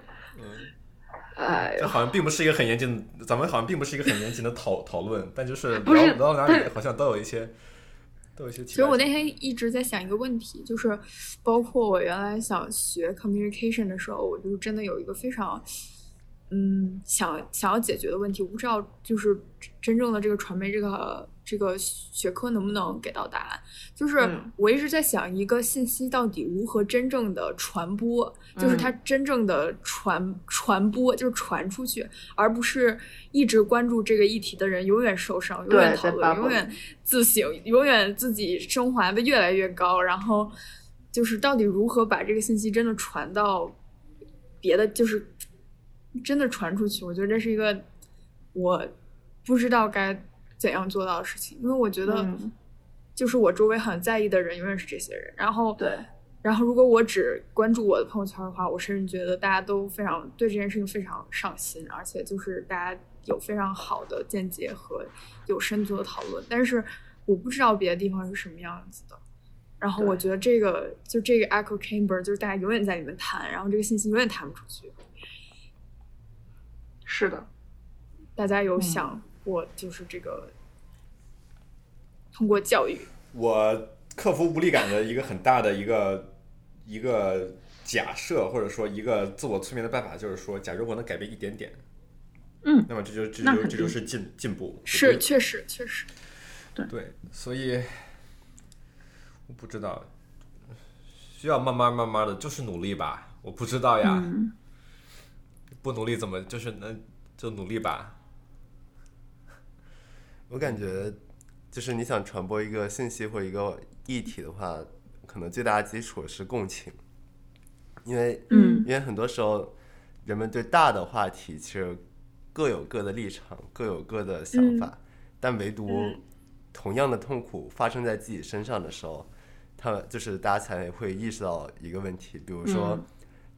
哎，这好像并不是一个很严谨，咱们好像并不是一个很严谨的讨讨论，但就是不是聊聊到哪里好像都有一些都有一些其实我那。天一直在想一个问题，就是包括我原来想学 communication 的时候，我就真的有一个非常，嗯，想想要解决的问题，我不知道就是真正的这个传媒这个这个学科能不能给到答案。就是嗯。我一直在想，一个信息到底如何真正的传播，就是它真正的传传播，就是传出去，而不是一直关注这个议题的人永远受伤，永远讨论，永远自省，永远自己升华的越来越高，然后就是到底如何把这个信息真的传到别的，就是真的传出去，我觉得这是一个我不知道该怎样做到的事情，因为我觉得嗯就是我周围很在意的人永远是这些人，然后对，然后如果我只关注我的朋友圈的话，我甚至觉得大家都非常对这件事情非常上心，而且就是大家有非常好的见解和有深度的讨论。但是我不知道别的地方是什么样子的。然后我觉得这个就这个 echo chamber 就是大家永远在里面谈，然后这个信息永远谈不出去。是的，大家有想过就是这个通过教育，我克服无力感的一个很大的一个一个假设，或者说一个自我催眠的办法，就是说，假如我能改变一点点，嗯，那么这就这就这就是进进步。是确实确实，对，所以我不知道，需要慢慢慢慢的，就是努力吧。我不知道呀，嗯，不努力怎么就是能就努力吧。我感觉就是你想传播一个信息或一个议题的话，可能最大的基础是共情，因为嗯。因为很多时候人们对大的话题其实各有各的立场，各有各的想法，但唯独同样的痛苦发生在自己身上的时候，他们就是大家才会意识到一个问题，比如说嗯。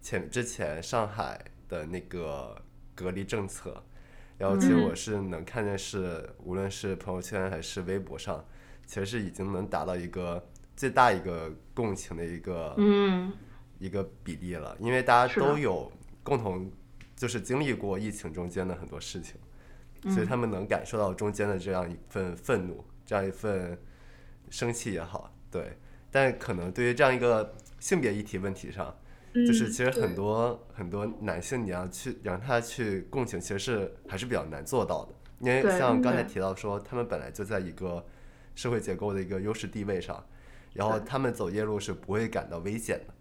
前之前上海的那个隔离政策，然后其实嗯我是能看见是无论是朋友圈还是微博上，其实是已经能达到一个最大一个共情的一个嗯。一个比例了，因为大家都有共同就是经历过疫情中间的很多事情，所以他们能感受到中间的这样一份愤怒，这样一份生气也好，对。但可能对于这样一个性别议题问题上，就是其实很对多很多男性你要去让他去共情，其实是还是比较难做到的，因为像刚才提到说，他们本来就在一个社会结构的一个优势地位上，然后他们走夜路是不会感到危险的，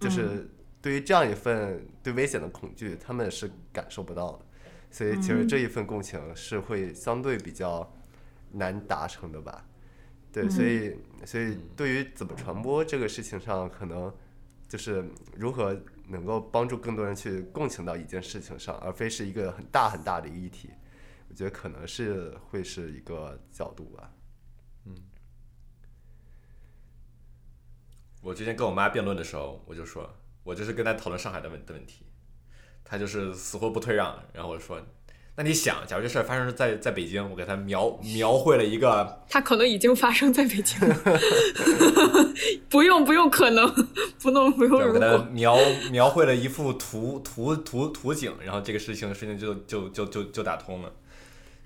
嗯就是。对于这样一份对危险的恐惧，他们是感受不到的，所以其实嗯这一份共情是会相对比较难达成的吧。对，所嗯。以所以对于怎么传播这个事情上，可能就是如何能够帮助更多人去共情到一件事情上，而非是一个很大很大的议题。我觉得可能是会是一个角度吧。嗯我之前跟我妈辩论的时候，我就说，我就是跟她讨论上海的问的问题，她就是死活不退让，然后我说，那你想，假如这事儿发生在在北京，我给他描描绘了一个，他可能已经发生在北京了，不用不用可能，不能不用对我给他。描描绘了一幅图图图图景，然后这个事情事情就就就就就打通了，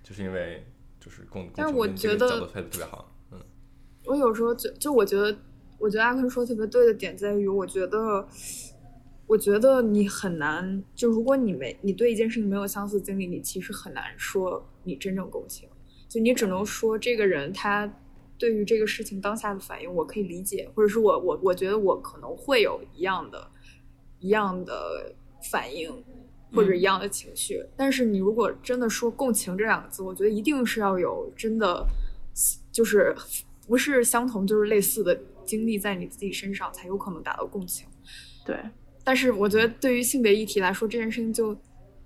就是因为就是共，共但是我觉得角度特别特别好，嗯，我有时候就就我觉得，我觉得阿坤说特别对的点在于，我觉得，我觉得你很难，就如果你没你对一件事情没有相似经历，你其实很难说你真正共情，就你只能说这个人他对于这个事情当下的反应，我可以理解，或者是我我我觉得我可能会有一样的一样的反应。或者一样的情绪，但是你如果真的说共情这两个字，我觉得一定是要有真的，就是不是相同就是类似的经历在你自己身上，才有可能达到共情。对，但是我觉得对于性别议题来说，这件事情就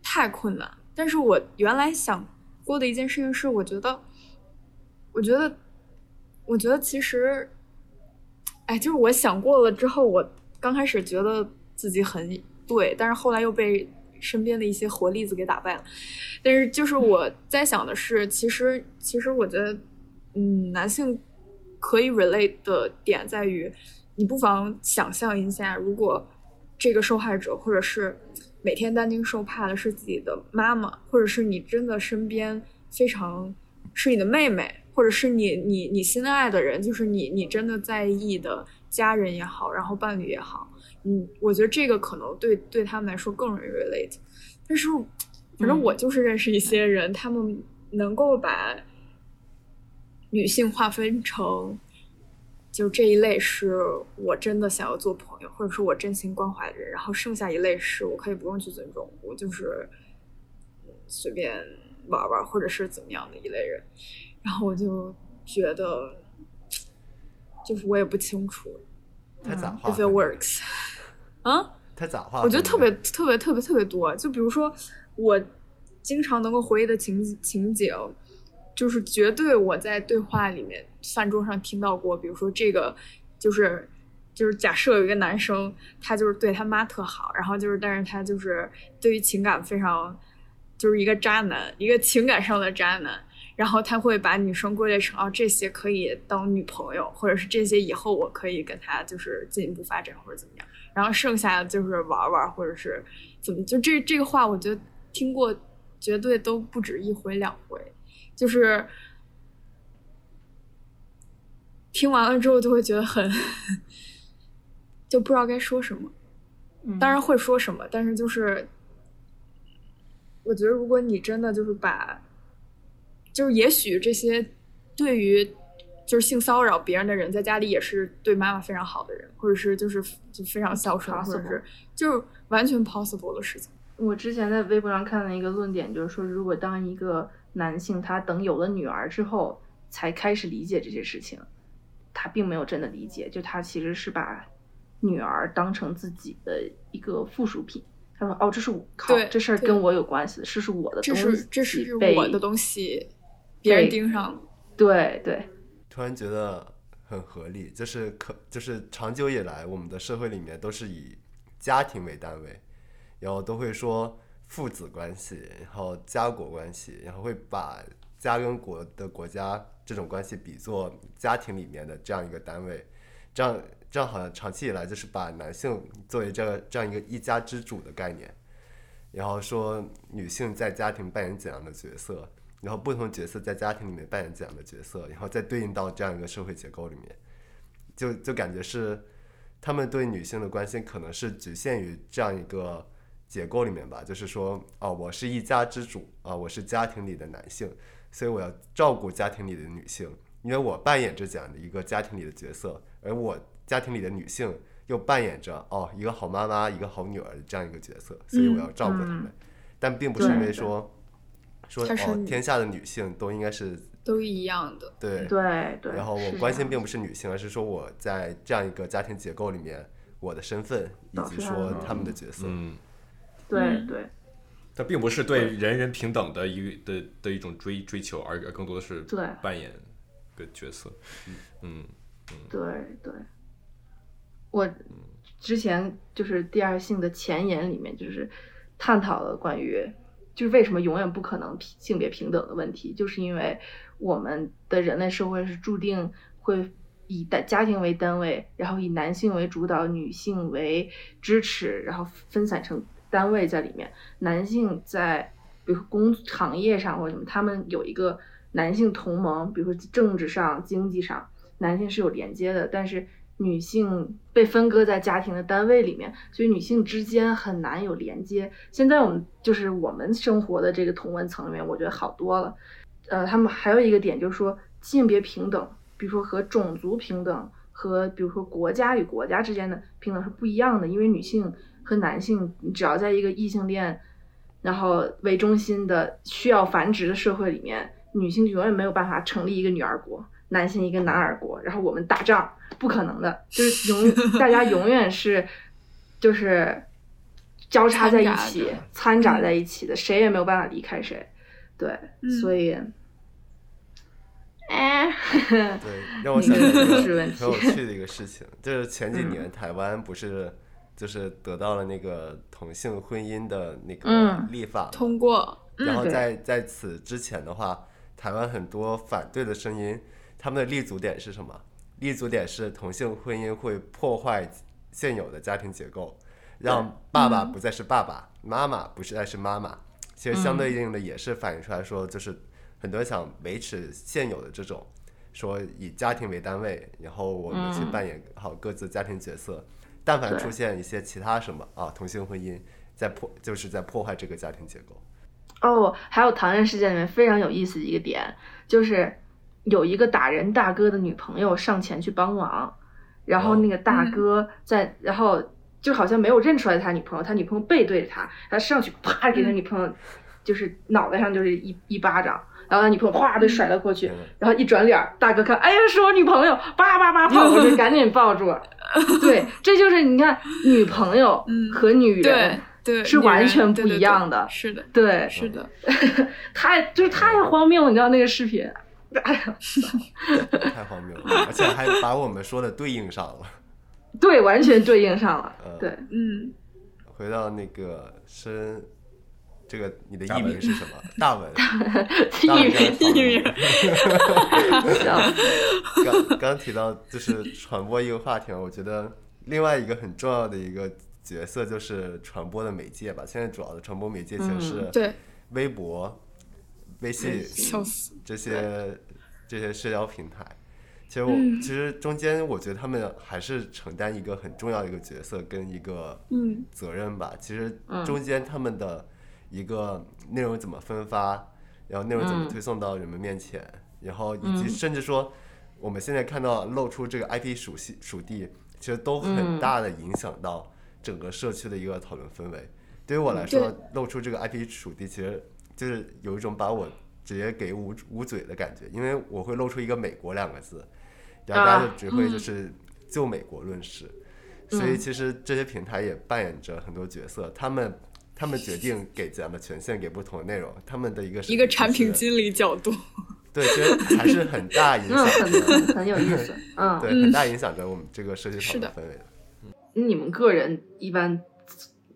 太困难。但是我原来想过的一件事情是，我觉得，我觉得，我觉得其实，哎，就是我想过了之后，我刚开始觉得自己很对，但是后来又被身边的一些活例子给打败了。但是就是我在想的是，其实其实我觉得，嗯，男性可以 relate 的点在于，你不妨想象一下，如果这个受害者或者是每天担惊受怕的是自己的妈妈，或者是你真的身边非常是你的妹妹，或者是你你你心爱的人，就是你你真的在意的家人也好，然后伴侣也好，嗯，我觉得这个可能对对他们来说更容易 relate。但是，反正我就是认识一些人，他们能够把女性划分成，就这一类是我真的想要做朋友，或者说我真心关怀的人，然后剩下一类是我可以不用去尊重，我就是随便玩玩，或者是怎么样的一类人。然后我就觉得，就是我也不清楚他咋划 if it？works 啊。他咋划分的？我觉得特别特别特别特别多。就比如说，我经常能够回忆的情情景，就是绝对我在对话里面饭桌上听到过。比如说这个，就是就是假设有一个男生，他就是对他妈特好，然后就是但是他就是对于情感非常，就是一个渣男，一个情感上的渣男。然后他会把女生归类成哦，这些可以当女朋友，或者是这些以后我可以跟他就是进一步发展或者怎么样。然后剩下的就是玩玩，或者是怎么，就这这个话，我觉得听过绝对都不止一回两回，就是听完了之后就会觉得很就不知道该说什么。嗯当然会说什么，但是就是我觉得，如果你真的就是把，就是也许这些对于就是性骚扰别人的人，在家里也是对妈妈非常好的人，或者是就是就非常孝顺，或者是就是完全 possible 的事情。我之前在微博上看了一个论点，就是说，如果当一个男性他等有了女儿之后，才开始理解这些事情。他并没有真的理解，就他其实是把女儿当成自己的一个附属品。他说：“哦，这是我靠，这事儿跟我有关系的，这是我的东西，这是这是我的东西，别人盯上了。”对对。突然觉得很合理，就是可就是长久以来，我们的社会里面都是以家庭为单位，然后都会说父子关系，然后家国关系，然后会把家跟国的国家这种关系比作家庭里面的这样一个单位，这样这样好像长期以来就是把男性作为这个这样一个一家之主的概念，然后说女性在家庭扮演怎样的角色。然后不同角色在家庭里面扮演怎样的角色，然后再对应到这样一个社会结构里面，就就感觉是他们对女性的关心可能是局限于这样一个结构里面吧，就是说，哦，我是一家之主啊，我是家庭里的男性，所以我要照顾家庭里的女性，因为我扮演着这样的一个家庭里的角色，而我家庭里的女性又扮演着哦一个好妈妈、一个好女儿的这样一个角色，所以我要照顾她们，但并不是因为说。说哦，天下的女性都应该是都一样的，对对对。然后我关心并不是女性，而是说我在这样一个家庭结构里面，我的身份以及说他们的角色。嗯，对对。它并不是对人人平等的一的的一种追追求，而更多的是对扮演个角色。嗯嗯。对对。我之前就是第二性的前言里面，就是探讨了关于。就是为什么永远不可能性别平等的问题，就是因为我们的人类社会是注定会以单家庭为单位，然后以男性为主导，女性为支持，然后分散成单位在里面。男性在比如说工行业上或者什么，他们有一个男性同盟，比如说政治上、经济上，男性是有连接的，但是。女性被分割在家庭的单位里面，所以女性之间很难有连接。现在我们就是我们生活的这个同文层里面，我觉得好多了。呃，他们还有一个点就是说性别平等，比如说和种族平等和比如说国家与国家之间的平等是不一样的，因为女性和男性只要在一个异性恋然后为中心的需要繁殖的社会里面，女性永远没有办法成立一个女儿国。男性一个男儿国，然后我们打仗不可能的，就是永 大家永远是就是交叉在一起、掺杂在一起的，谁也没有办法离开谁。对，所以，哎，对，让我想起一个很有趣的一个事情，就是前几年台湾不是就是得到了那个同性婚姻的那个立法通过，然后在在此之前的话，台湾很多反对的声音。他们的立足点是什么？立足点是同性婚姻会破坏现有的家庭结构，让爸爸不再是爸爸，妈妈不是再是妈妈。其实相对应的也是反映出来说，就是很多想维持现有的这种，说以家庭为单位，然后我们去扮演好各自家庭角色。但凡出现一些其他什么啊，同性婚姻在破，就是在破坏这个家庭结构。哦，还有唐人世界里面非常有意思的一个点就是。有一个打人大哥的女朋友上前去帮忙，然后那个大哥在，然后就好像没有认出来他女朋友，他女朋友背对着他，他上去啪给他女朋友就是脑袋上就是一一巴掌，然后他女朋友哗被甩了过去，然后一转脸，大哥看，哎呀是我女朋友，叭叭叭跑过去 赶紧抱住，对，这就是你看女朋友和女人对是完全不一样的，是的，对。是的，太就是太荒谬了，你知道那个视频。哎呀，太荒谬了，而且还把我们说的对应上了。对，完全对应上了。对，嗯。回到那个申，这个你的艺名是什么？大文。艺名，艺名。刚刚提到就是传播一个话题，我觉得另外一个很重要的一个角色就是传播的媒介吧。现在主要的传播媒介其实是对微博。微信这些这些社交平台，其实我其实中间我觉得他们还是承担一个很重要的一个角色跟一个责任吧。其实中间他们的一个内容怎么分发，然后内容怎么推送到人们面前，然后以及甚至说我们现在看到露出这个 IP 属系属地，其实都很大的影响到整个社区的一个讨论氛围。对于我来说，露出这个 IP 属地其实。就是有一种把我直接给捂捂嘴的感觉，因为我会露出一个“美国”两个字，然后大家就只会就是就美国论事，所以其实这些平台也扮演着很多角色，他们他们决定给咱们权限给不同的内容，他们的一个一个产品经理角度，对，其实还是很大影响，很很有意思，嗯，对，很大影响着我们这个社区讨论氛围的。你们个人一般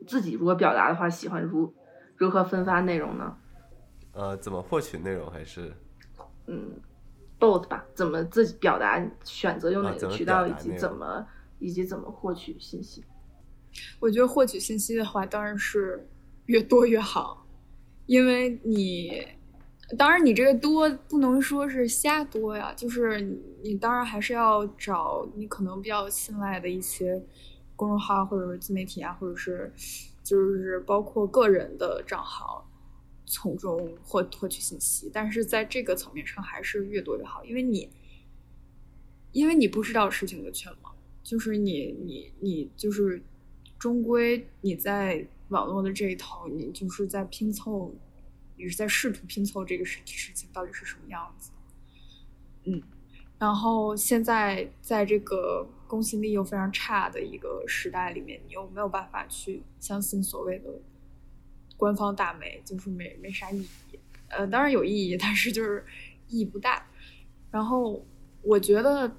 自己如果表达的话，喜欢如如何分发内容呢？呃，怎么获取内容还是？嗯，both 吧，怎么自己表达，选择用哪个渠道，以及怎么以及怎么获取信息？我觉得获取信息的话，当然是越多越好，因为你，当然你这个多不能说是瞎多呀，就是你当然还是要找你可能比较信赖的一些。公众号或者是自媒体啊，或者是就是包括个人的账号，从中获获取信息。但是在这个层面上，还是越多越好，因为你，因为你不知道事情的全貌，就是你你你就是终归你在网络的这一头，你就是在拼凑，你是在试图拼凑这个实体事情到底是什么样子。嗯，然后现在在这个。公信力又非常差的一个时代里面，你又没有办法去相信所谓的官方大媒，就是没没啥意义。呃，当然有意义，但是就是意义不大。然后我觉得，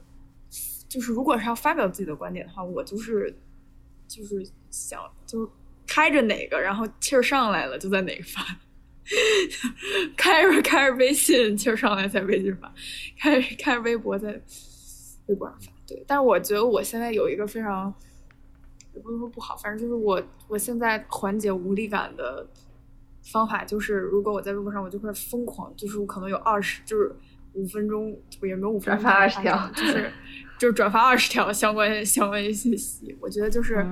就是如果是要发表自己的观点的话，我就是就是想就开着哪个，然后气儿上来了就在哪个发。开着开着微信气儿上来在微信发，开着开着微博在微博上发。对，但是我觉得我现在有一个非常，也不是说不好，反正就是我我现在缓解无力感的方法，就是如果我在微博上，我就会疯狂，就是我可能有二十，就是五分钟也没有五分钟，转发二十条，就是就是转发二十条相关相关信息。我觉得就是，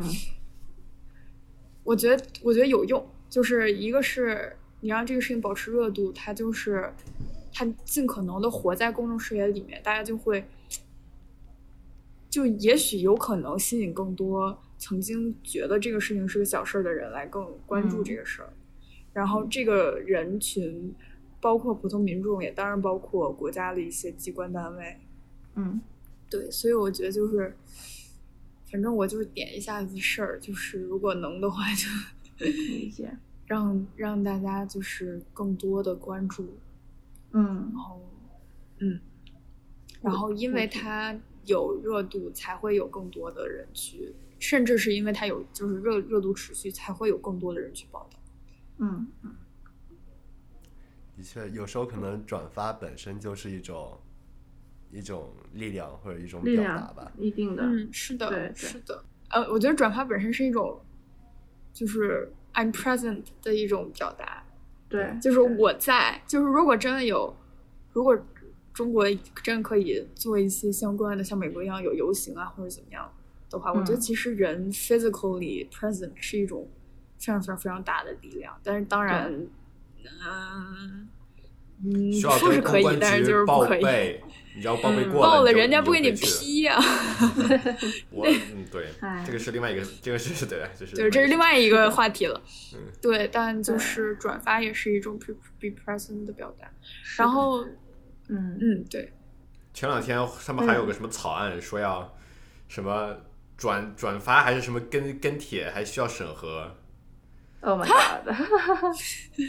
我觉得我觉得有用，就是一个是你让这个事情保持热度，它就是它尽可能的活在公众视野里面，大家就会。就也许有可能吸引更多曾经觉得这个事情是个小事儿的人来更关注这个事儿，然后这个人群包括普通民众，也当然包括国家的一些机关单位。嗯，对，所以我觉得就是，反正我就是点一下子事儿，就是如果能的话就理解，让让大家就是更多的关注。嗯，然后，嗯，然后因为它。有热度才会有更多的人去，甚至是因为它有就是热热度持续，才会有更多的人去报道。嗯嗯，的确，有时候可能转发本身就是一种一种力量或者一种表达吧，一定的，嗯，是的，对，是的。呃，我觉得转发本身是一种，就是 I'm present 的一种表达。对，就是我在，就是如果真的有，如果。中国真的可以做一些相关的，像美国一样有游行啊，或者怎么样的话，我觉得其实人 physically present 是一种非常非常非常大的力量。但是当然，嗯，嗯，说是可以，但是就是不可以。你知道报备过了，报了人家不给你批呀。我嗯，对，这个是另外一个，这个是 对，就是对，这是另外一个话题了。对，但就是转发也是一种 be present 的表达，然后。嗯嗯，对。前两天他们还有个什么草案，说要什么转转发还是什么跟跟帖，还需要审核。Oh my god！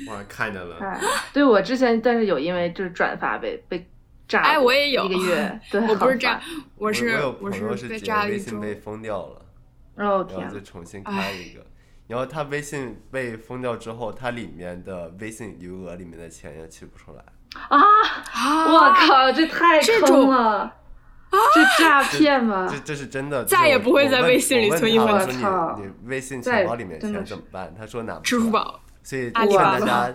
我看见了。对，我之前但是有因为就是转发被被炸。哎，我也有一个月。对，我不是炸，我是我是被炸了微信被封掉了。哦天！然后就重新开一个，然后他微信被封掉之后，他里面的微信余额里面的钱也取不出来。啊！我靠，这太坑了！这诈骗吗？这这是真的，再也不会在微信里存一分钱。你微信钱包里面钱怎么办？他说拿？支付宝。所以劝大家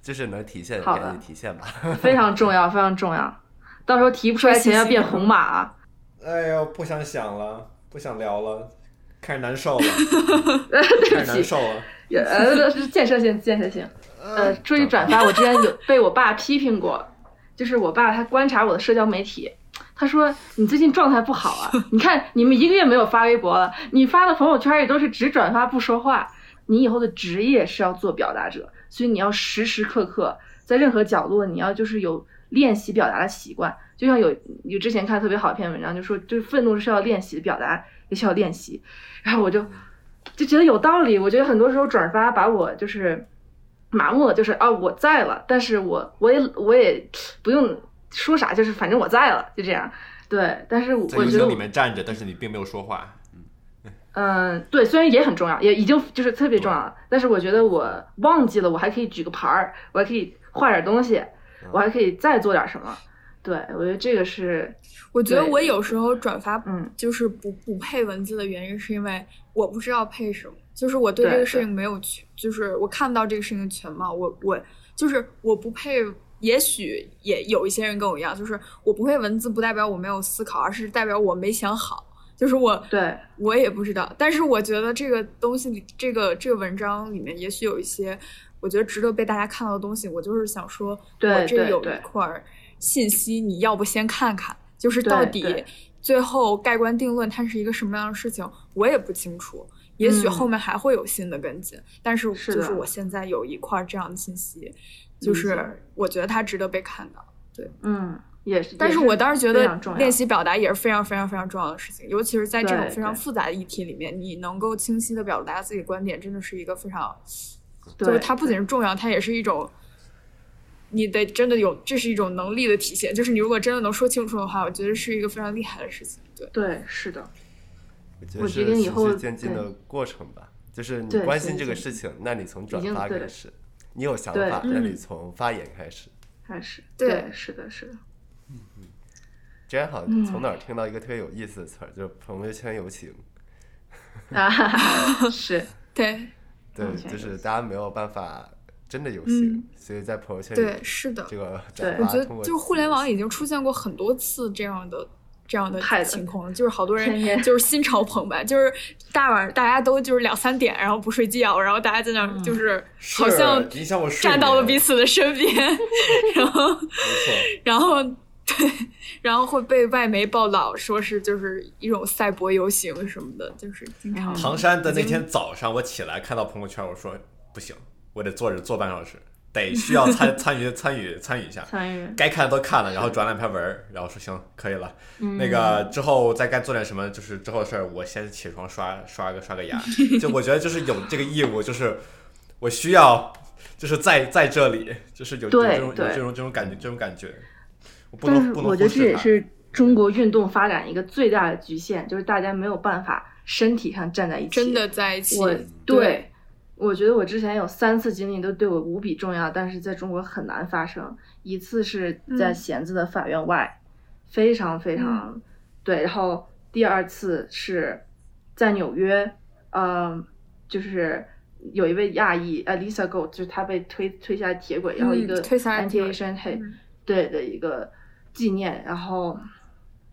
就是能提现赶紧提现吧。非常重要，非常重要。到时候提不出来钱要变红码。哎呦，不想想了，不想聊了，开始难受了，开始难受了。呃，是建设性，建设性。呃，注意转发。我之前有 被我爸批评过，就是我爸他观察我的社交媒体，他说你最近状态不好啊。你看你们一个月没有发微博了，你发的朋友圈也都是只转发不说话。你以后的职业是要做表达者，所以你要时时刻刻在任何角落，你要就是有练习表达的习惯。就像有有之前看特别好一篇文章，就说就是愤怒是需要练习，表达也需要练习。然后我就就觉得有道理。我觉得很多时候转发把我就是麻木了，就是啊我在了，但是我我也我也不用说啥，就是反正我在了，就这样。对，但是我觉得里面站着，但是你并没有说话。嗯，对，虽然也很重要，也已经就是特别重要了，但是我觉得我忘记了，我还可以举个牌儿，我还可以画点东西，我还可以再做点什么。对，我觉得这个是，我觉得我有时候转发，嗯，就是不不配文字的原因，是因为我不知道配什么，就是我对这个事情没有全，就是我看不到这个事情的全貌，我我就是我不配。也许也有一些人跟我一样，就是我不配文字，不代表我没有思考，而是代表我没想好。就是我，对我也不知道。但是我觉得这个东西里，这个这个文章里面，也许有一些我觉得值得被大家看到的东西。我就是想说，我这有一块信息，你要不先看看？就是到底最后盖棺定论，它是一个什么样的事情，我也不清楚。也许后面还会有新的跟进，但是就是我现在有一块这样的信息。就是我觉得它值得被看到，对，嗯，也是。但是我当时觉得练习表达也是非常非常非常重要的事情，尤其是在这种非常复杂的议题里面，你能够清晰的表达自己观点，真的是一个非常，就是它不仅是重要，它也是一种，你得真的有，这是一种能力的体现。就是你如果真的能说清楚的话，我觉得是一个非常厉害的事情。对，对，是的。我觉得是循序渐进的过程吧，就是你关心这个事情，那你从转发开始。你有想法，那你从发言开始。开始，对，是的，是的。嗯嗯。之前好像从哪儿听到一个特别有意思的词儿，就是朋友圈有情。啊哈哈！是。对。对，就是大家没有办法真的有情，所以在朋友圈里，对，是的。这个，我觉得就是互联网已经出现过很多次这样的。这样的情况，就是好多人就是心潮澎湃，就是大晚大家都就是两三点，然后不睡觉，然后大家在那就是好像站到了彼此的身边，然后然后对，然后会被外媒报道说是就是一种赛博游行什么的，就是经常。唐山的那天早上，我起来看到朋友圈，我说不行，我得坐着坐半小时。得需要参 参与参与参与一下，参与该看的都看了，然后转两篇文，然后说行可以了。那个之后再该做点什么，就是之后的事儿，我先起床刷刷个刷个牙。就我觉得就是有这个义务，就是我需要就是在在这里，就是有有这种有这种这种感觉这种感觉。不能不能我觉得这也是中国运动发展一个最大的局限，就是大家没有办法身体上站在一起，真的在一起。我对。我觉得我之前有三次经历都对我无比重要，但是在中国很难发生。一次是在弦子的法院外，非常非常对。然后第二次是在纽约，嗯，就是有一位亚裔，呃，Lisa Gold，就是她被推推下铁轨，然后一个 Hate，对的一个纪念。然后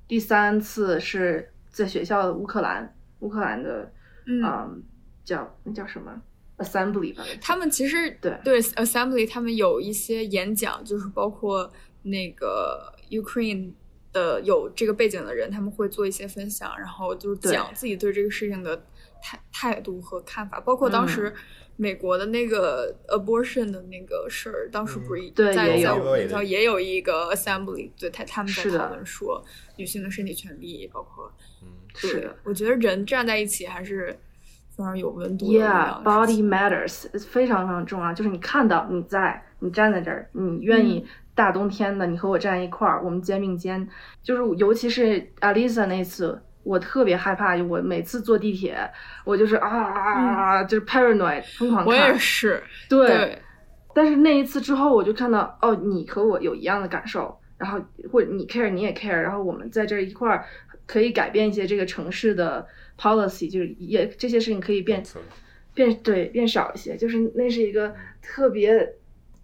第三次是在学校的乌克兰，乌克兰的，嗯，叫那叫什么？Assembly 吧，他们其实对对 Assembly，他们有一些演讲，就是包括那个 Ukraine 的有这个背景的人，他们会做一些分享，然后就讲自己对这个事情的态态度和看法，包括当时美国的那个 abortion 的那个事儿，当时不是在在我们学校也有一个 Assembly，对他他们在讨论说女性的身体权利，包括嗯，是的，我觉得人站在一起还是。非常有温度。Yeah，body matters，非常非常重要。就是你看到你在，你站在这儿，你愿意大冬天的，你和我站一块儿，我们肩并肩。就是尤其是 Alisa 那次，我特别害怕。我每次坐地铁，我就是啊啊啊，就是 paranoid，疯狂看。我也是。对。但是那一次之后，我就看到哦，你和我有一样的感受，然后或者你 care，你也 care，然后我们在这一块儿可以改变一些这个城市的。policy 就是也这些事情可以变变对变少一些，就是那是一个特别，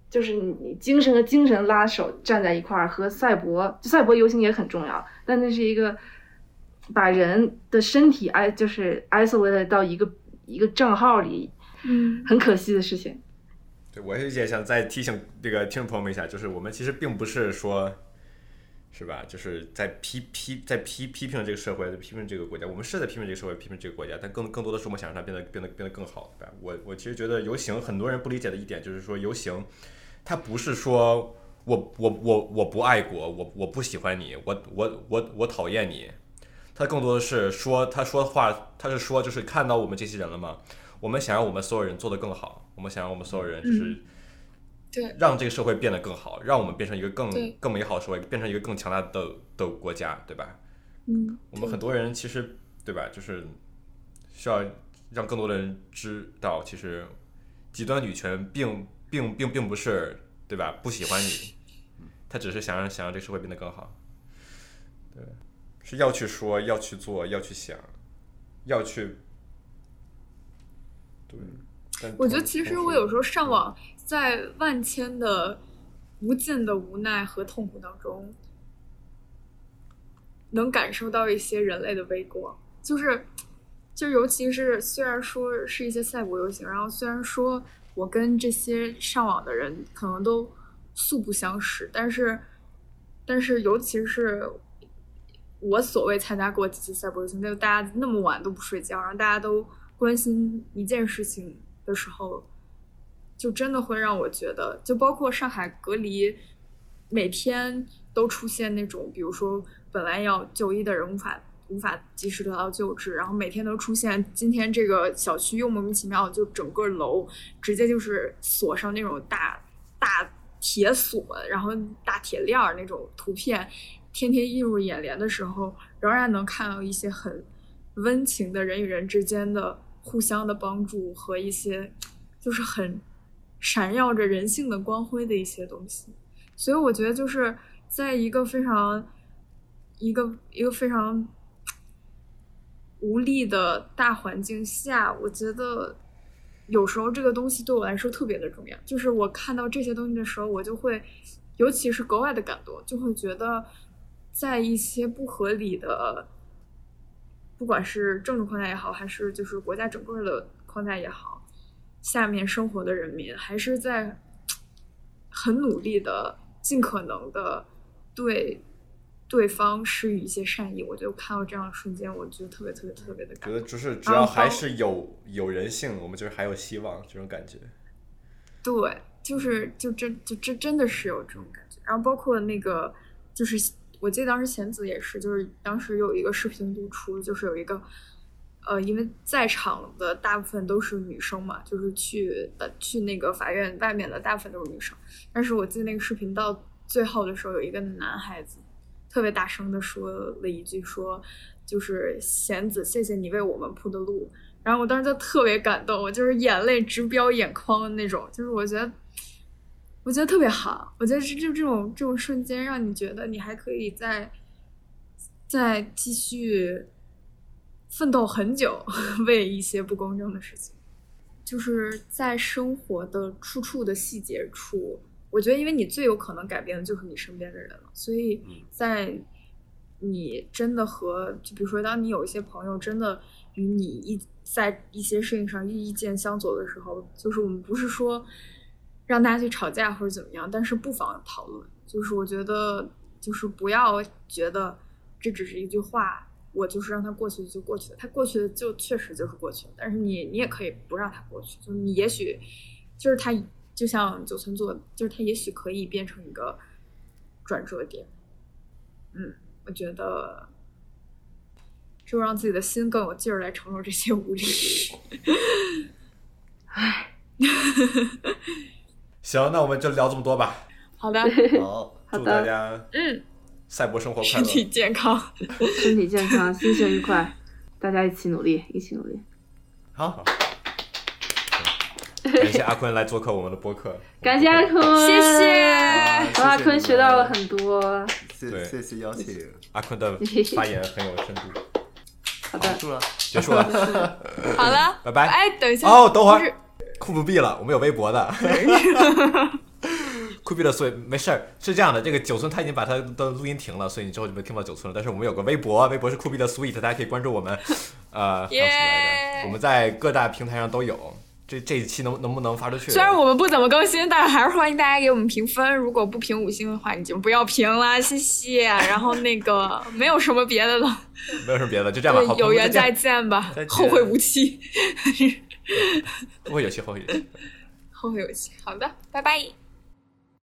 就是你精神和精神拉手站在一块儿，和赛博赛博游行也很重要，但那是一个把人的身体 i 就是 isolated 到一个一个账号里，嗯，很可惜的事情。对，我也想再提醒这个听众朋友们一下，就是我们其实并不是说。是吧？就是在批批在批批评这个社会，在批评这个国家。我们是在批评这个社会，批评这个国家，但更更多的是我们想让它变得变得变得更好，对吧？我我其实觉得游行很多人不理解的一点就是说，游行它不是说我我我我不爱国，我我不喜欢你，我我我我讨厌你，他更多的是说他说的话，他是说就是看到我们这些人了吗？我们想让我们所有人做得更好，我们想让我们所有人就是。对，让这个社会变得更好，让我们变成一个更更美好的社会，变成一个更强大的的国家，对吧？嗯，我们很多人其实，对吧？就是需要让更多的人知道，其实极端女权并并并并不是，对吧？不喜欢你，他只是想让想让这个社会变得更好。对，是要去说，要去做，要去想，要去。对，我觉得其实我有时候上网。在万千的无尽的无奈和痛苦当中，能感受到一些人类的微光。就是，就尤其是虽然说是一些赛博游行，然后虽然说我跟这些上网的人可能都素不相识，但是，但是尤其是我所谓参加过几次赛博游行，就大家那么晚都不睡觉，然后大家都关心一件事情的时候。就真的会让我觉得，就包括上海隔离，每天都出现那种，比如说本来要就医的人无法无法及时得到救治，然后每天都出现今天这个小区又莫名其妙就整个楼直接就是锁上那种大大铁锁，然后大铁链儿那种图片，天天映入眼帘的时候，仍然能看到一些很温情的人与人之间的互相的帮助和一些就是很。闪耀着人性的光辉的一些东西，所以我觉得就是在一个非常一个一个非常无力的大环境下，我觉得有时候这个东西对我来说特别的重要。就是我看到这些东西的时候，我就会，尤其是格外的感动，就会觉得在一些不合理的，不管是政治框架也好，还是就是国家整个的框架也好。下面生活的人民还是在很努力的，尽可能的对对方施予一些善意。我就看到这样的瞬间，我觉得特别特别特别的感觉得就是只要还是有有人性，我们就是还有希望这种感觉。对，就是就真就真真的是有这种感觉。然后包括那个，就是我记得当时贤子也是，就是当时有一个视频录出，就是有一个。呃，因为在场的大部分都是女生嘛，就是去的去那个法院外面的大部分都是女生。但是我记得那个视频到最后的时候，有一个男孩子特别大声的说了一句，说就是贤子，谢谢你为我们铺的路。然后我当时就特别感动，我就是眼泪直飙眼眶的那种。就是我觉得，我觉得特别好。我觉得是就这种这种瞬间，让你觉得你还可以再再继续。奋斗很久，为一些不公正的事情，就是在生活的处处的细节处，我觉得，因为你最有可能改变的就是你身边的人了，所以在你真的和，就比如说，当你有一些朋友真的与你一在一些事情上意见相左的时候，就是我们不是说让大家去吵架或者怎么样，但是不妨讨论。就是我觉得，就是不要觉得这只是一句话。我就是让它过去就过去了，它过去的就确实就是过去了。但是你你也可以不让它过去，就是你也许就是它就像九村做，就是它也许可以变成一个转折点。嗯，我觉得就让自己的心更有劲儿来承受这些无力。唉，行，那我们就聊这么多吧。好的，好，祝大家嗯。赛博生活快乐，身体健康，身体健康，心情愉快，大家一起努力，一起努力。好，感谢阿坤来做客我们的播客。感谢阿坤，谢谢。从阿坤学到了很多。谢，谢谢邀请。阿坤的发言很有深度。好的，结束了，结束了。好了，拜拜。哎，等一下。哦，等会儿，酷毙了，我们有微博的。酷毙 了，所以没事儿。是这样的，这个九寸他已经把他的录音停了，所以你之后就没听到九寸了。但是我们有个微博，微博是酷毙的 sweet，大家可以关注我们。呃。耶。我们在各大平台上都有。这这一期能能不能发出去？虽然我们不怎么更新，但是还是欢迎大家给我们评分。如果不评五星的话，你就不要评啦。谢谢。然后那个没有什么别的了。没有什么别的，就这样吧。有缘再见吧，后会无期。嘿嘿。后会有期后会有期后会有期好的拜拜。